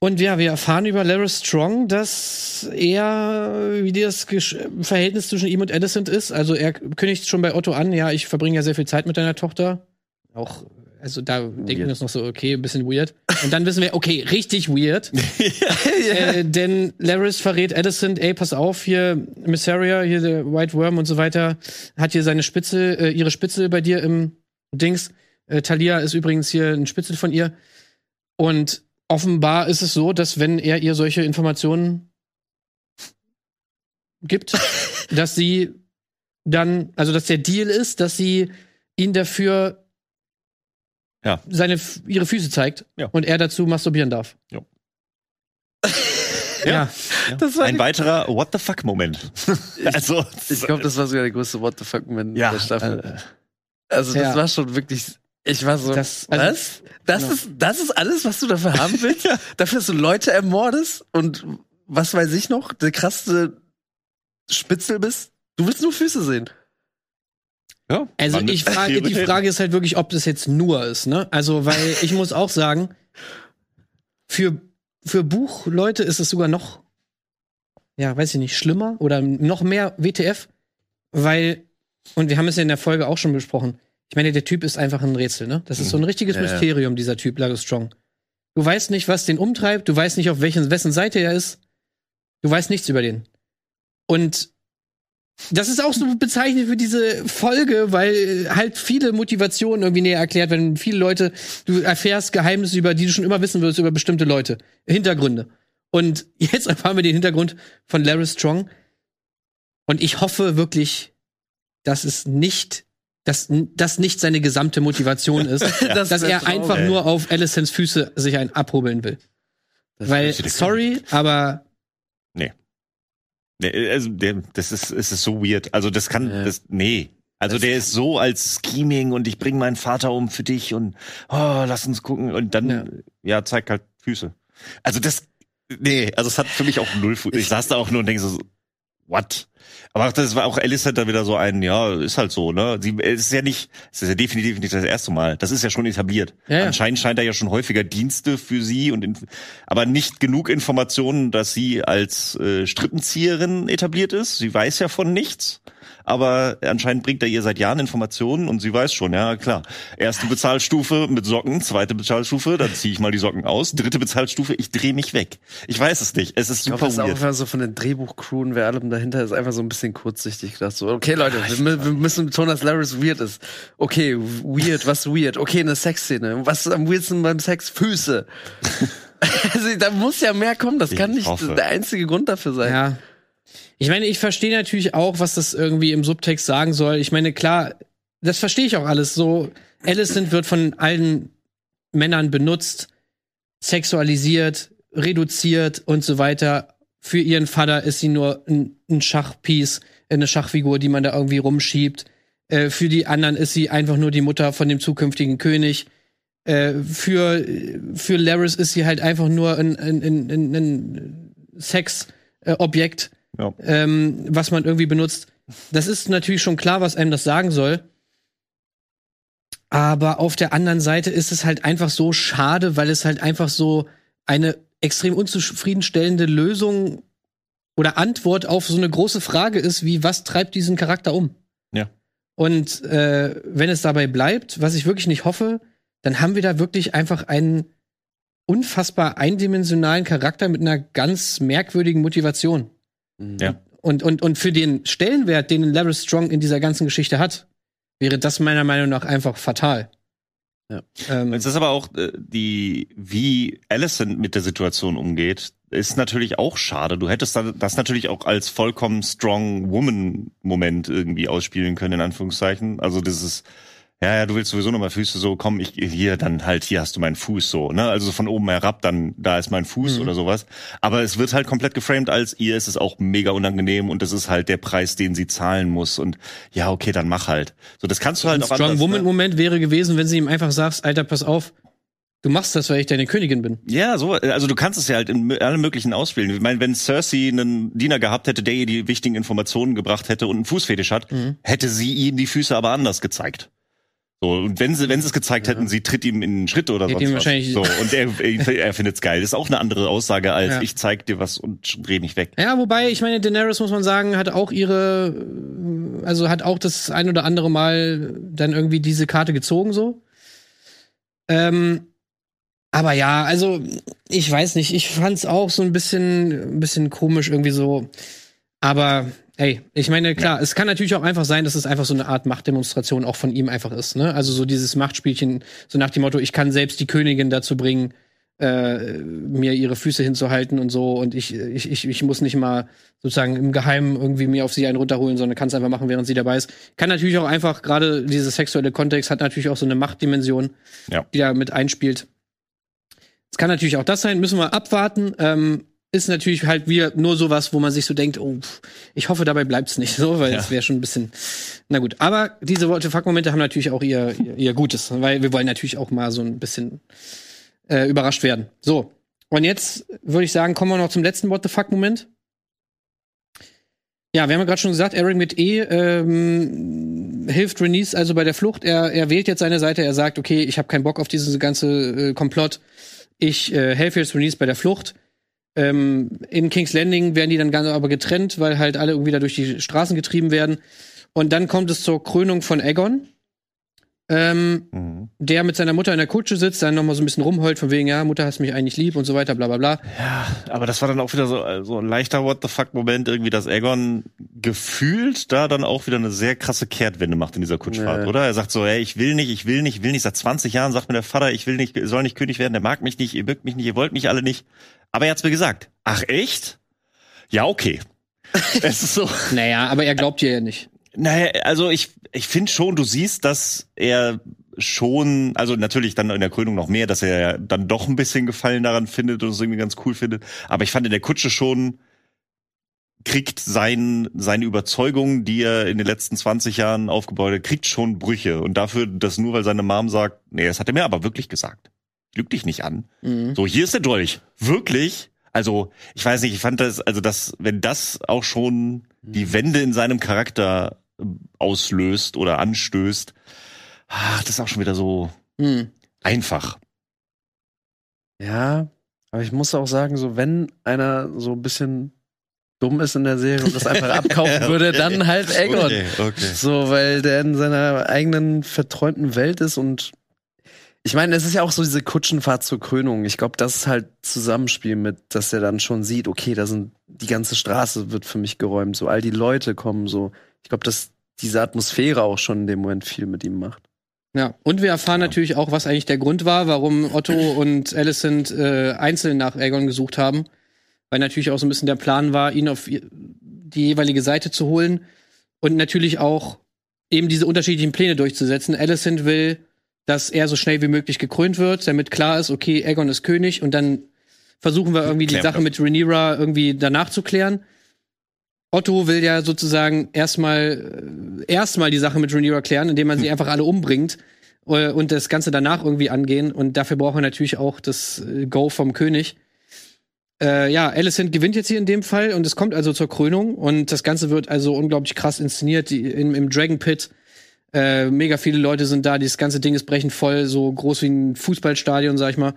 Und ja, wir erfahren über Larry Strong, dass er, wie das Gesch Verhältnis zwischen ihm und Alicent ist. Also er kündigt schon bei Otto an, ja, ich verbringe ja sehr viel Zeit mit deiner Tochter. Auch, also da denken wir uns noch so, okay, ein bisschen weird. Und dann wissen wir, okay, richtig weird. äh, denn Laris verrät Addison, ey, pass auf, hier Missaria, hier der White Worm und so weiter, hat hier seine Spitze, äh, ihre Spitze bei dir im Dings. Äh, Talia ist übrigens hier ein Spitzel von ihr. Und offenbar ist es so, dass wenn er ihr solche Informationen gibt, dass sie dann, also dass der Deal ist, dass sie ihn dafür Ja. seine ihre Füße zeigt Ja. und er dazu masturbieren darf. Ja. ja. Das war Ein weiterer What the fuck Moment. also Ich glaube, das war sogar der größte What the fuck Moment ja, der Staffel. äh, also das ja. war schon wirklich. Ich war so. Das- also- was? Das Genau. ist das ist alles, was du dafür haben willst? Dafür, dass du Leute ermordest und was weiß ich noch, der krasseste Spitzel bist? Du willst nur Füße sehen. Ja, Also ich frage, die. Frage ist halt wirklich, ob das jetzt nur ist, ne? Also, weil ich muss auch sagen, für, für Buchleute ist es sogar noch, ja, weiß ich nicht, schlimmer oder noch mehr WTF, weil, und wir haben es ja in der Folge auch schon besprochen, ich meine, der Typ ist einfach ein Rätsel, ne? Das ist so ein richtiges Ja. Mysterium, dieser Typ, Larry Strong. Du weißt nicht, was den umtreibt, du weißt nicht, auf welchen, wessen Seite er ist, du weißt nichts über den. Und das ist auch so bezeichnend für diese Folge, weil halt viele Motivationen irgendwie näher erklärt werden. Viele Leute, du erfährst Geheimnisse, über die du schon immer wissen würdest, über bestimmte Leute. Hintergründe. Und jetzt erfahren wir den Hintergrund von Larry Strong. Und ich hoffe wirklich, dass es nicht, dass das nicht seine gesamte Motivation ist, Das dass wär er traurig. einfach nur auf Alicents Füße sich ein abhobeln will. Das Weil, ist sorry, aber Nee, also der, das ist, es ist so weird. Also das kann, Ja. das, nee. Also der ist so als Scheming und ich bringe meinen Vater um für dich und oh, lass uns gucken und dann Ja. ja, zeig halt Füße. Also das nee, also es hat für mich auch null Fu Ich saß da auch nur und denke so what? Aber das war auch Alice hat da wieder so ein ja, ist halt so, ne? Sie es ist ja nicht, es ist ja definitiv nicht das erste Mal. Das ist ja schon etabliert. Ja, ja. Anscheinend scheint er ja schon häufiger Dienste für sie und inf- aber nicht genug Informationen, dass sie als äh, Strippenzieherin etabliert ist. Sie weiß ja von nichts. Aber anscheinend bringt er ihr seit Jahren Informationen und sie weiß schon, ja klar. Erste Bezahlstufe mit Socken, zweite Bezahlstufe, dann ziehe ich mal die Socken aus. Dritte Bezahlstufe, ich drehe mich weg. Ich weiß es nicht. Es ist Ich glaube, super das ist auch so von den Drehbuchcrew und wer allem dahinter ist, einfach so ein bisschen kurzsichtig gedacht. So, okay, Leute, wir, mü- wir müssen betonen, dass Laris weird ist. Okay, weird, was weird? Okay, eine Sexszene. Was ist am weirdsten beim Sex? Füße. also, da muss ja mehr kommen. Das Ich kann nicht hoffe. der einzige Grund dafür sein. Ja. Ich meine, ich verstehe natürlich auch, was das irgendwie im Subtext sagen soll. Ich meine, klar, das verstehe ich auch alles. So, Alicent wird von allen Männern benutzt, sexualisiert, reduziert und so weiter. Für ihren Vater ist sie nur ein, ein Schachpiece, eine Schachfigur, die man da irgendwie rumschiebt. Äh, für die anderen ist sie einfach nur die Mutter von dem zukünftigen König. Äh, für, für Laris ist sie halt einfach nur ein, ein, ein, ein, ein Sexobjekt Ja. ähm, was man irgendwie benutzt. Das ist natürlich schon klar, was einem das sagen soll. Aber auf der anderen Seite ist es halt einfach so schade, weil es halt einfach so eine extrem unzufriedenstellende Lösung oder Antwort auf so eine große Frage ist, wie was treibt diesen Charakter um? Ja. Und äh, wenn es dabei bleibt, was ich wirklich nicht hoffe, dann haben wir da wirklich einfach einen unfassbar eindimensionalen Charakter mit einer ganz merkwürdigen Motivation. Ja. und, und, und für den Stellenwert, den Level Strong in dieser ganzen Geschichte hat, wäre das meiner Meinung nach einfach fatal. Ja. Ähm, Es ist aber auch äh, die, wie Alicent mit der Situation umgeht, ist natürlich auch schade. Du hättest da- das natürlich auch als vollkommen strong woman Moment irgendwie ausspielen können, in Anführungszeichen. Also dieses, ja, ja, du willst sowieso nochmal Füße so, komm, ich hier, dann halt, hier hast du meinen Fuß so, ne? Also so von oben herab, dann da ist mein Fuß Mhm. oder sowas. Aber es wird halt komplett geframed als ihr ist es auch mega unangenehm und das ist halt der Preis, den sie zahlen muss. Und ja, okay, dann mach halt. So, das kannst du halt ein auch Strong anders, Woman ne? Moment wäre gewesen, wenn sie ihm einfach sagst, Alter, pass auf, du machst das, weil ich deine Königin bin. Ja, so, also du kannst es ja halt in allen möglichen ausspielen. Ich meine, wenn Cersei einen Diener gehabt hätte, der ihr die wichtigen Informationen gebracht hätte und einen Fußfetisch hat, Mhm. hätte sie ihm die Füße aber anders gezeigt. So, und wenn sie, wenn sie es gezeigt hätten, sie tritt ihm in den Schritt oder sonst ihm was. wahrscheinlich- So, und er, er, findet's geil. Das ist auch eine andere Aussage als Ja. ich zeig dir was und dreh mich weg. Ja, wobei, ich meine, Daenerys, muss man sagen, hat auch ihre, also hat auch das ein oder andere Mal dann irgendwie diese Karte gezogen, so. Ähm, aber ja, also, ich weiß nicht, ich fand's auch so ein bisschen, ein bisschen komisch irgendwie so. Aber, ey, ich meine, klar, es kann natürlich auch einfach sein, dass es einfach so eine Art Machtdemonstration auch von ihm einfach ist, ne? Also so dieses Machtspielchen, so nach dem Motto, ich kann selbst die Königin dazu bringen, äh, mir ihre Füße hinzuhalten und so und ich, ich, ich, ich muss nicht mal sozusagen im Geheimen irgendwie mir auf sie einen runterholen, sondern kann es einfach machen, während sie dabei ist. Kann natürlich auch einfach, gerade dieser sexuelle Kontext hat natürlich auch so eine Machtdimension, Ja. die da mit einspielt. Es kann natürlich auch das sein, müssen wir abwarten. Ähm, ist natürlich halt wieder nur sowas, wo man sich so denkt, oh, ich hoffe, dabei bleibt's nicht so, weil Ja. es wäre schon ein bisschen, na gut. Aber diese Worte Fuck-Momente haben natürlich auch ihr, ihr, ihr Gutes, weil wir wollen natürlich auch mal so ein bisschen äh, überrascht werden. So. Und jetzt würde ich sagen, kommen wir noch zum letzten What the Fuck-Moment. Ja, wir haben ja gerade schon gesagt, Eric mit E ähm, hilft Renice also bei der Flucht. Er, er wählt jetzt seine Seite. Er sagt, okay, ich habe keinen Bock auf dieses ganze äh, Komplott. Ich äh, helfe jetzt Renice bei der Flucht. Ähm, in King's Landing werden die dann ganz aber getrennt, weil halt alle irgendwie da durch die Straßen getrieben werden. Und dann kommt es zur Krönung von Aegon. Ähm, Mhm. der mit seiner Mutter in der Kutsche sitzt, dann noch mal so ein bisschen rumheult, von wegen, ja, Mutter hast mich eigentlich lieb und so weiter, bla bla bla. Aber das war dann auch wieder so, äh, so ein leichter What the fuck Moment, irgendwie, dass Aegon gefühlt da dann auch wieder eine sehr krasse Kehrtwende macht in dieser Kutschfahrt, Ja. oder? Er sagt so, hey, ich will nicht, ich will nicht, ich will nicht. Seit 20 Jahren sagt mir der Vater, ich will nicht, soll nicht König werden, der mag mich nicht, ihr mögt mich nicht, ihr wollt mich alle nicht. Aber er hat's mir gesagt. Ach echt? Ja, okay. es ist so. Naja, aber er glaubt dir ja nicht. Naja, also ich, ich finde schon, du siehst, dass er schon, also natürlich dann in der Krönung noch mehr, dass er dann doch ein bisschen Gefallen daran findet und es irgendwie ganz cool findet. Aber ich fand in der Kutsche schon, kriegt sein, seine Überzeugung, die er in den letzten 20 Jahren aufgebaut hat, kriegt schon Brüche. Und dafür, dass nur weil seine Mom sagt, nee, das hat er mir aber wirklich gesagt. Lüg dich nicht an. Mhm. So, hier ist der Dolch. Wirklich? Also, ich weiß nicht, ich fand das, also das, wenn das auch schon die Wende in seinem Charakter auslöst oder anstößt, ach, das ist auch schon wieder so Mhm. einfach. Ja, aber ich muss auch sagen, so wenn einer so ein bisschen dumm ist in der Serie und das einfach abkaufen würde, dann halt Aegon. Okay, okay. So, weil der in seiner eigenen verträumten Welt ist und ich meine, es ist ja auch so diese Kutschenfahrt zur Krönung. Ich glaube, das ist halt Zusammenspiel mit, dass er dann schon sieht, okay, da sind die ganze Straße wird für mich geräumt, so all die Leute kommen so. Ich glaube, dass diese Atmosphäre auch schon in dem Moment viel mit ihm macht. Ja, und wir erfahren natürlich auch, was eigentlich der Grund war, warum Otto und Alicent äh, einzeln nach Aegon gesucht haben. Weil natürlich auch so ein bisschen der Plan war, ihn auf die jeweilige Seite zu holen und natürlich auch eben diese unterschiedlichen Pläne durchzusetzen. Alicent will, dass er so schnell wie möglich gekrönt wird, damit klar ist, okay, Aegon ist König und dann versuchen wir irgendwie die Sache mit Rhaenyra irgendwie danach zu klären. Otto will ja sozusagen erstmal äh, erstmal die Sache mit Rhaenyra klären, indem man sie einfach alle umbringt äh, und das Ganze danach irgendwie angehen. Und dafür braucht man natürlich auch das äh, Go vom König. Äh, ja, Alicent gewinnt jetzt hier in dem Fall und es kommt also zur Krönung und das Ganze wird also unglaublich krass inszeniert die, im, im Dragon Pit. Äh, mega viele Leute sind da, dieses ganze Ding ist brechend voll, so groß wie ein Fußballstadion, sag ich mal.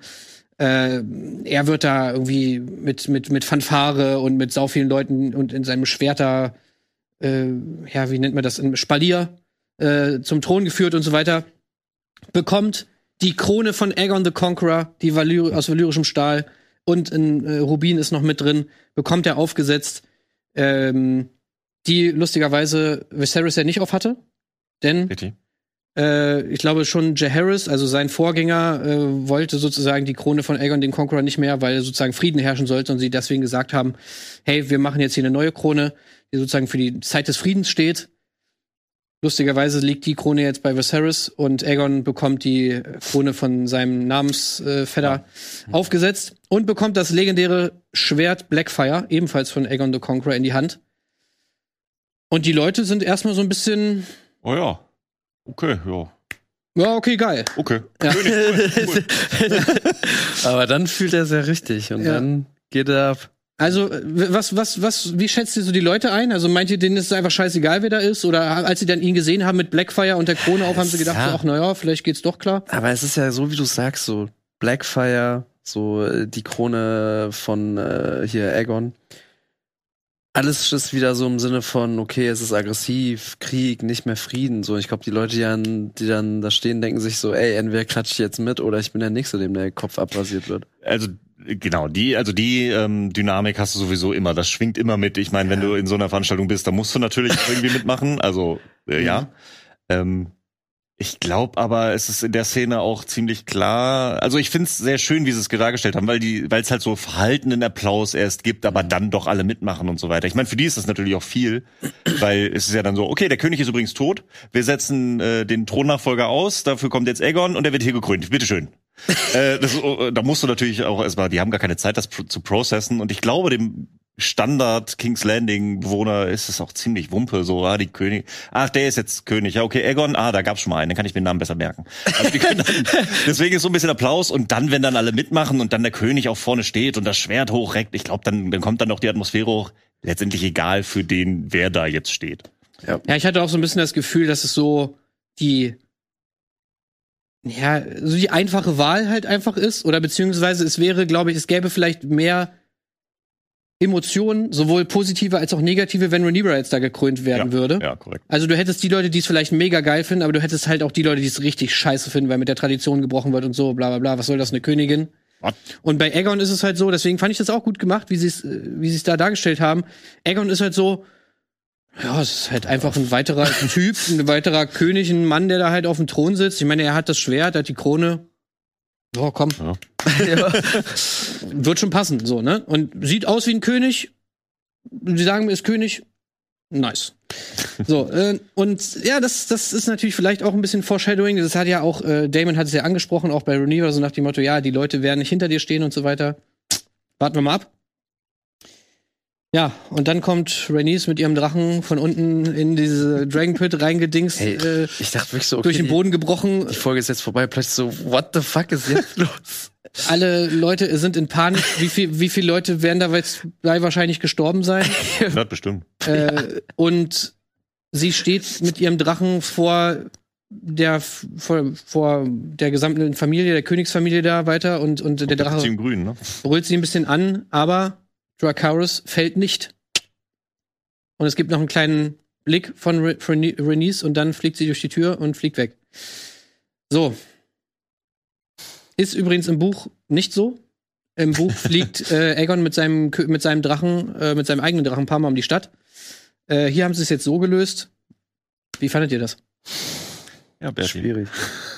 Äh, er wird da irgendwie mit, mit, mit Fanfare und mit sau vielen Leuten und in seinem Schwerter, äh, ja, wie nennt man das, ein Spalier äh, zum Thron geführt und so weiter. Bekommt die Krone von Aegon the Conqueror, die Valyr aus valyrischem Stahl und ein äh, Rubin ist noch mit drin, bekommt er aufgesetzt. Ähm, die lustigerweise Viserys ja nicht auf hatte. Denn Richtig. Äh, ich glaube schon Jaehaerys, also sein Vorgänger, äh, wollte sozusagen die Krone von Aegon den Conqueror nicht mehr, weil sozusagen Frieden herrschen sollte und sie deswegen gesagt haben, hey, wir machen jetzt hier eine neue Krone, die sozusagen für die Zeit des Friedens steht. Lustigerweise liegt die Krone jetzt bei Viserys und Aegon bekommt die Krone von seinem Namensvetter aufgesetzt und bekommt das legendäre Schwert Blackfire, ebenfalls von Aegon the Conqueror, in die Hand. Und die Leute sind erstmal so ein bisschen, Oh ja. Okay, ja. ja, okay, geil. Okay. Ja. Aber dann fühlt er sehr richtig und Ja. dann geht er ab. Also, was, was, was, wie schätzt ihr so die Leute ein? Also, meint ihr, denen ist es einfach scheißegal, wer da ist? Oder als sie dann ihn gesehen haben mit Blackfire und der Krone auf, haben sie gedacht, Ja. so, ach, naja, vielleicht geht's doch klar. Aber es ist ja so, wie du sagst, so Blackfire, so äh, die Krone von äh, hier Aegon. Alles ist wieder so im Sinne von, okay, es ist aggressiv, Krieg, nicht mehr Frieden. So, ich glaube, die Leute, die dann, die dann da stehen, denken sich so, ey, entweder klatsche ich jetzt mit oder ich bin der Nächste, dem der Kopf abrasiert wird. Also genau, die, also die ähm, Dynamik hast du sowieso immer. Das schwingt immer mit. Ich meine, wenn du in so einer Veranstaltung bist, dann musst du natürlich irgendwie mitmachen. Also äh, ja. Ähm, ich glaube aber, es ist in der Szene auch ziemlich klar. Also ich finde es sehr schön, wie sie es dargestellt haben, weil die, weil es halt so verhaltenen Applaus erst gibt, aber dann doch alle mitmachen und so weiter. Ich meine, für die ist das natürlich auch viel, weil es ist ja dann so, okay, der König ist übrigens tot. Wir setzen äh, den Thronnachfolger aus. Dafür kommt jetzt Aegon und er wird hier gekrönt. Bitteschön. äh, das, äh, da musst du natürlich auch erstmal, die haben gar keine Zeit, das zu processen. Und ich glaube, dem Standard King's Landing Bewohner ist es auch ziemlich wumpe, so, ah, die König, ach, der ist jetzt König, ja, okay, Aegon, ah, da gab's schon mal einen, dann kann ich mir den Namen besser merken. Also die können dann, deswegen ist so ein bisschen Applaus und dann, wenn dann alle mitmachen und dann der König auch vorne steht und das Schwert hochreckt, ich glaube, dann, dann kommt dann auch die Atmosphäre hoch, letztendlich egal für den, wer da jetzt steht. Ja, ich hatte auch so ein bisschen das Gefühl, dass es so die, ja, so die einfache Wahl halt einfach ist. Oder beziehungsweise es wäre, glaube ich, es gäbe vielleicht mehr Emotionen, sowohl positive als auch negative, wenn Rhaenyra jetzt da gekrönt werden ja, würde. Ja, korrekt. Also du hättest die Leute, die es vielleicht mega geil finden, aber du hättest halt auch die Leute, die es richtig scheiße finden, weil mit der Tradition gebrochen wird und so, bla bla bla. Was soll das, eine Königin? What? Und bei Aegon ist es halt so, deswegen fand ich das auch gut gemacht, wie sie es, äh, wie sie es da dargestellt haben. Aegon ist halt so, ja, es ist halt einfach ein weiterer Typ, ein weiterer König, ein Mann, der da halt auf dem Thron sitzt. Ich meine, er hat das Schwert, er hat die Krone. Ja, komm. Ja. Wird schon passen, so, ne? Und sieht aus wie ein König. Sie sagen, er ist König. Nice. So, äh, und ja, das, das ist natürlich vielleicht auch ein bisschen Foreshadowing. Das hat ja auch, äh, Damon hat es ja angesprochen, auch bei Rhaenyra, so nach dem Motto, ja, die Leute werden nicht hinter dir stehen und so weiter. Warten wir mal ab. Ja, und dann kommt Rhaenys mit ihrem Drachen von unten in diese Dragon Pit reingedingst, Hey, äh, ich dachte wirklich so, okay, durch den Boden gebrochen. Die, die Folge ist jetzt vorbei, plötzlich so, what the fuck ist jetzt los? Alle Leute sind in Panik. Wie viel, wie viele Leute werden da jetzt bei wahrscheinlich gestorben sein? Ja, bestimmt. äh, und sie steht mit ihrem Drachen vor der vor, vor der gesamten Familie, der Königsfamilie da weiter und, und der Der Drache Grün, ne? brüllt sie ein bisschen an, aber Dracarys fällt nicht. Und es gibt noch einen kleinen Blick von Re Rhaenys und dann fliegt sie durch die Tür und fliegt weg. So. Ist übrigens im Buch nicht so. Im Buch fliegt äh, Aegon mit seinem, mit seinem Drachen, äh, mit seinem eigenen Drachen ein paar Mal um die Stadt. Äh, hier haben sie es jetzt so gelöst. Wie fandet ihr das? Ja, Bertie. Schwierig.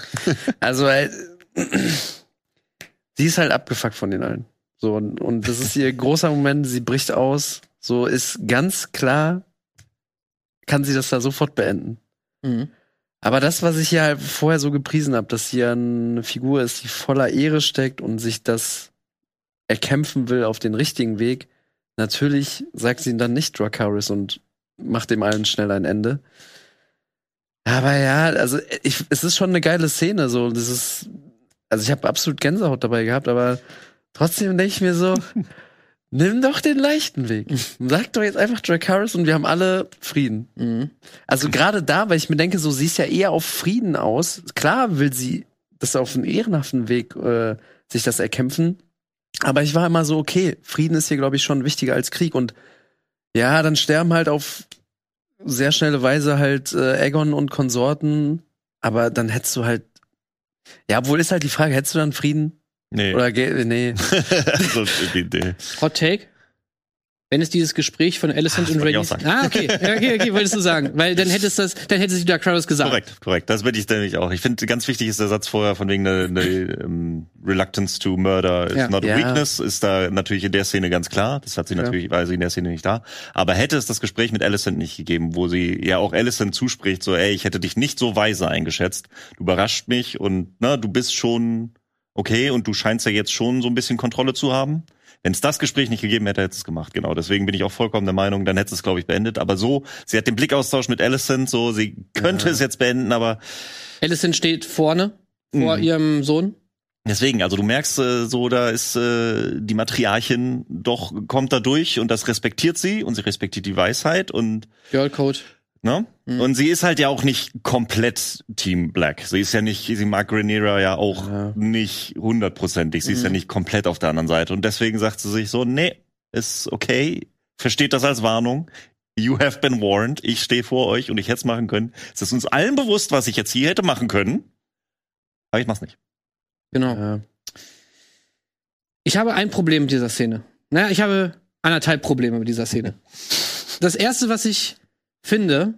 also, äh, sie ist halt abgefuckt von den allen. So, und, und das ist ihr großer Moment, sie bricht aus. So ist ganz klar, kann sie das da sofort beenden. Mhm. Aber das, was ich ja halt vorher so gepriesen habe, dass sie ja eine Figur ist, die voller Ehre steckt und sich das erkämpfen will auf den richtigen Weg, natürlich sagt sie dann nicht Dracarys und macht dem allen schnell ein Ende. Aber ja, also ich, es ist schon eine geile Szene, so das ist, also ich habe absolut Gänsehaut dabei gehabt, aber trotzdem denke ich mir so, nimm doch den leichten Weg. Sag doch jetzt einfach Dracarys und wir haben alle Frieden. Mhm. Also gerade da, weil ich mir denke, so sie ist ja eher auf Frieden aus. Klar will sie das auf einem ehrenhaften Weg äh, sich das erkämpfen. Aber ich war immer so, okay, Frieden ist hier, glaube ich, schon wichtiger als Krieg. Und ja, dann sterben halt auf sehr schnelle Weise halt äh, Aegon und Konsorten. Aber dann hättest du halt. Ja, obwohl ist halt die Frage, hättest du dann Frieden? Nee. Oder ge- nee. also, Hot Take? wenn es dieses Gespräch von Alicent Ah, und sagen. Ah, okay, okay, okay, wolltest du sagen, weil dann hättest das, dann hätte sich Dark Crowders gesagt. Korrekt, korrekt. Das bin ich nämlich auch. Ich finde, ganz wichtig ist der Satz vorher von wegen der, der ähm, Reluctance to Murder is Ja. not a Ja. weakness, ist da natürlich in der Szene ganz klar. Das hat sie Ja. natürlich, war sie in der Szene nicht da. Aber hätte es das Gespräch mit Alicent nicht gegeben, wo sie ja auch Alicent zuspricht, so, ey, ich hätte dich nicht so weise eingeschätzt. Du überrascht mich und na, du bist schon okay und du scheinst ja jetzt schon so ein bisschen Kontrolle zu haben. Wenn es das Gespräch nicht gegeben hätte, hätte es gemacht. Genau. Deswegen bin ich auch vollkommen der Meinung, dann hätte es, glaube ich, beendet. Aber so, sie hat den Blickaustausch mit Alicent, so, sie könnte es jetzt beenden, aber Alicent steht vorne, vor Mhm. ihrem Sohn. Deswegen, also du merkst äh, so, da ist äh, die Matriarchin doch kommt da durch und das respektiert sie und sie respektiert die Weisheit und Girl Code. Ne Mhm. und sie ist halt ja auch nicht komplett Team Black. Sie ist ja nicht, sie mag Rhaenyra ja auch Ja. nicht hundertprozentig. Sie ist ja Mhm. nicht komplett auf der anderen Seite und deswegen sagt sie sich so, nee, ist okay, versteht das als Warnung. You have been warned. Ich stehe vor euch und ich hätte es machen können. Es ist uns allen bewusst, was ich jetzt hier hätte machen können. Aber ich mach's nicht. Genau. Ja. Ich habe ein Problem mit dieser Szene. Naja, ich habe anderthalb Probleme mit dieser Szene. Das erste, was ich finde,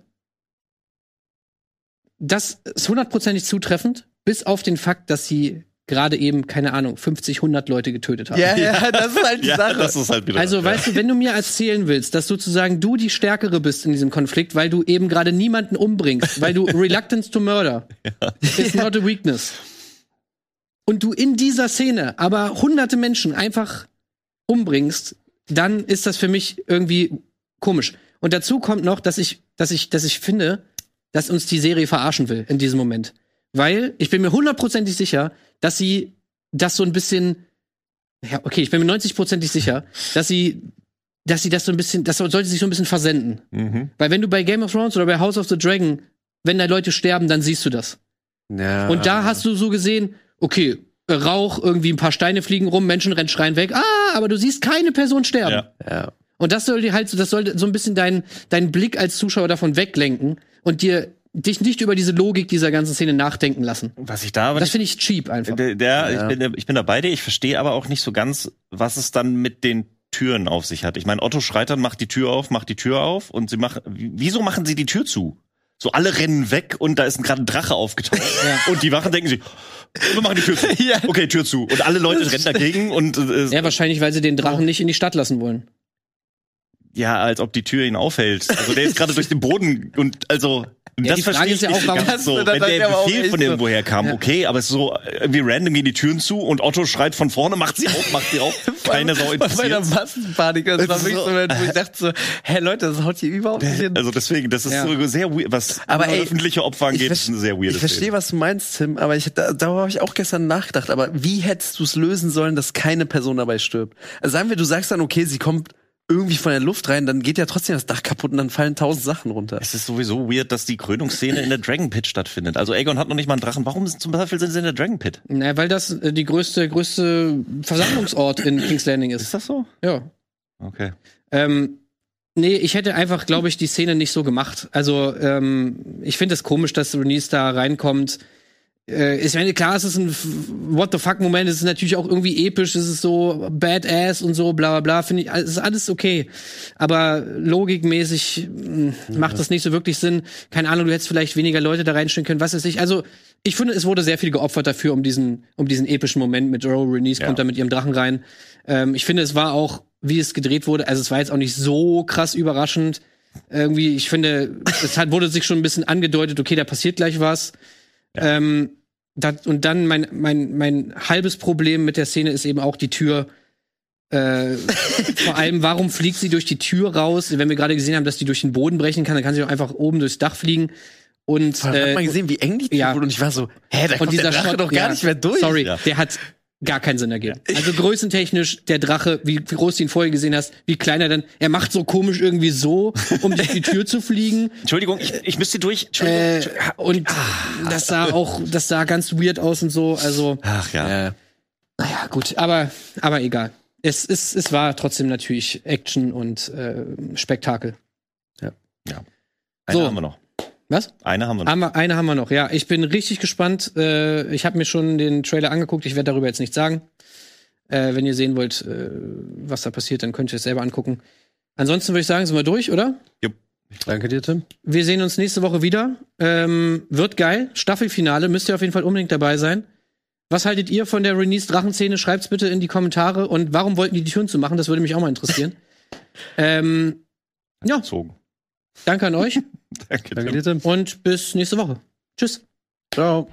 das ist hundertprozentig zutreffend, bis auf den Fakt, dass sie gerade eben, keine Ahnung, 50, 100 Leute getötet haben. Ja, ja, das ist halt die Ja, Sache. das ist halt wieder. Also, ja. weißt du, wenn du mir erzählen willst, dass sozusagen du die Stärkere bist in diesem Konflikt, weil du eben gerade niemanden umbringst, weil du Reluctance to Murder is not a weakness. Und du in dieser Szene aber hunderte Menschen einfach umbringst, dann ist das für mich irgendwie komisch. Und dazu kommt noch, dass ich, dass ich, dass ich finde, dass uns die Serie verarschen will in diesem Moment. Weil ich bin mir hundertprozentig sicher, dass sie das so ein bisschen, ja, okay, ich bin mir 90%ig sicher, dass sie, dass sie das so ein bisschen, das sollte sich so ein bisschen versenden. Mhm. Weil wenn du bei Game of Thrones oder bei House of the Dragon, wenn da Leute sterben, dann siehst du das. Ja. Und da hast du so gesehen, okay, Rauch, irgendwie ein paar Steine fliegen rum, Menschen rennen schreien weg. Ah, aber du siehst keine Person sterben. Ja. Ja. Und das soll dir halt so, das soll so ein bisschen deinen deinen Blick als Zuschauer davon weglenken und dir dich nicht über diese Logik dieser ganzen Szene nachdenken lassen. Was ich da aber Das finde ich cheap einfach. Der, der, Ja. ich, bin, ich bin da bei dir. Ich verstehe aber auch nicht so ganz, was es dann mit den Türen auf sich hat. Ich meine, Otto schreit dann, macht die Tür auf, macht die Tür auf und sie machen. Wieso machen sie die Tür zu? So alle rennen weg und da ist gerade ein Drache aufgetaucht. Und die Wachen denken sich, wir machen die Tür zu. Ja. Okay, Tür zu. Und alle Leute rennen dagegen und äh, Ja, wahrscheinlich, weil sie den Drachen nicht in die Stadt lassen wollen. Ja, als ob die Tür ihn aufhält. Also der ist gerade durch den Boden und also Ja, das verstehe ich ja nicht auch, warum- ganz so. Wenn der Befehl von so- irgendwoher kam, Ja. okay, aber es ist so äh, irgendwie random gehen die Türen zu und Otto schreit von vorne, macht sie auf, macht sie auf. Keine Sau Bei der. Massenpanik, das war Das wirklich so, so- wo ich dachte so, hä Leute, das haut hier überhaupt nicht hin. Also deswegen, das ist Ja. so sehr weird, was Aber ey, öffentliche Opfer angeht, ist eine sehr weirde Ich verstehe, was du meinst, Tim, aber ich, da, darüber habe ich auch gestern nachgedacht. Aber wie hättest du es lösen sollen, dass keine Person dabei stirbt? Also sagen wir, du sagst dann, okay, sie kommt irgendwie von der Luft rein, dann geht ja trotzdem das Dach kaputt und dann fallen tausend Sachen runter. Es ist sowieso weird, dass die Krönungsszene in der Dragon Pit stattfindet. Also Aegon hat noch nicht mal einen Drachen. Warum zum Teufel sind sie in der Dragon Pit? Na, weil das äh, die größte, größte Versammlungsort in King's Landing ist. Ist das so? Ja. Okay. Ähm, nee, ich hätte einfach, glaube ich, die Szene nicht so gemacht. Also, ähm, ich finde es komisch, dass Renice da reinkommt. Äh, ich meine, klar, es ist ein What the fuck-Moment, es ist natürlich auch irgendwie episch, es ist so badass und so, bla bla bla, finde ich, es ist alles okay. Aber logikmäßig mh, macht das nicht so wirklich Sinn. Keine Ahnung, du hättest vielleicht weniger Leute da reinstellen können, was weiß ich. Also, ich finde, es wurde sehr viel geopfert dafür, um diesen, um diesen epischen Moment mit Joe Renice Ja. kommt da mit ihrem Drachen rein. Ähm, ich finde, es war auch, wie es gedreht wurde, also es war jetzt auch nicht so krass überraschend. Irgendwie, ich finde, es hat, wurde sich schon ein bisschen angedeutet, okay, da passiert gleich was. Ähm, dat, und dann mein, mein, mein halbes Problem mit der Szene ist eben auch die Tür. Äh, vor allem, warum fliegt sie durch die Tür raus? Wenn wir gerade gesehen haben, dass die durch den Boden brechen kann, dann kann sie auch einfach oben durchs Dach fliegen. Und, allem hat äh, man gesehen, wie eng die Tür ja. wurde und ich war so, hä, da und kommt dieser der Drache Shot, doch gar ja, nicht mehr durch. Sorry, Ja. der hat gar keinen Sinn ergeben. Also größentechnisch, der Drache, wie, wie groß du ihn vorher gesehen hast, wie klein er dann, er macht so komisch irgendwie so, um durch die Tür zu fliegen. Entschuldigung, ich, ich müsste durch. Entschuldigung. Äh, und das sah auch, das sah ganz weird aus und so. Also, Ach ja. Ja. naja, gut, aber, aber egal. Es, es, es war trotzdem natürlich Action und äh, Spektakel. Eine So. haben wir noch. Was? Eine haben wir noch. Haben wir, eine haben wir noch, ja. Ich bin richtig gespannt. Äh, ich habe mir schon den Trailer angeguckt. Ich werde darüber jetzt nichts sagen. Äh, wenn ihr sehen wollt, äh, was da passiert, dann könnt ihr es selber angucken. Ansonsten würde ich sagen, sind wir durch, oder? Danke dir, Tim. Wir sehen uns nächste Woche wieder. Ähm, wird geil. Staffelfinale. Müsst ihr auf jeden Fall unbedingt dabei sein. Was haltet ihr von der Renice Drachenszene? Schreibt's bitte in die Kommentare. Und warum wollten die die Türen zu machen? Das würde mich auch mal interessieren. ähm, ja, Gezogen. Danke an euch Danke, Danke dir, Tim. und bis nächste Woche. Tschüss. Ciao.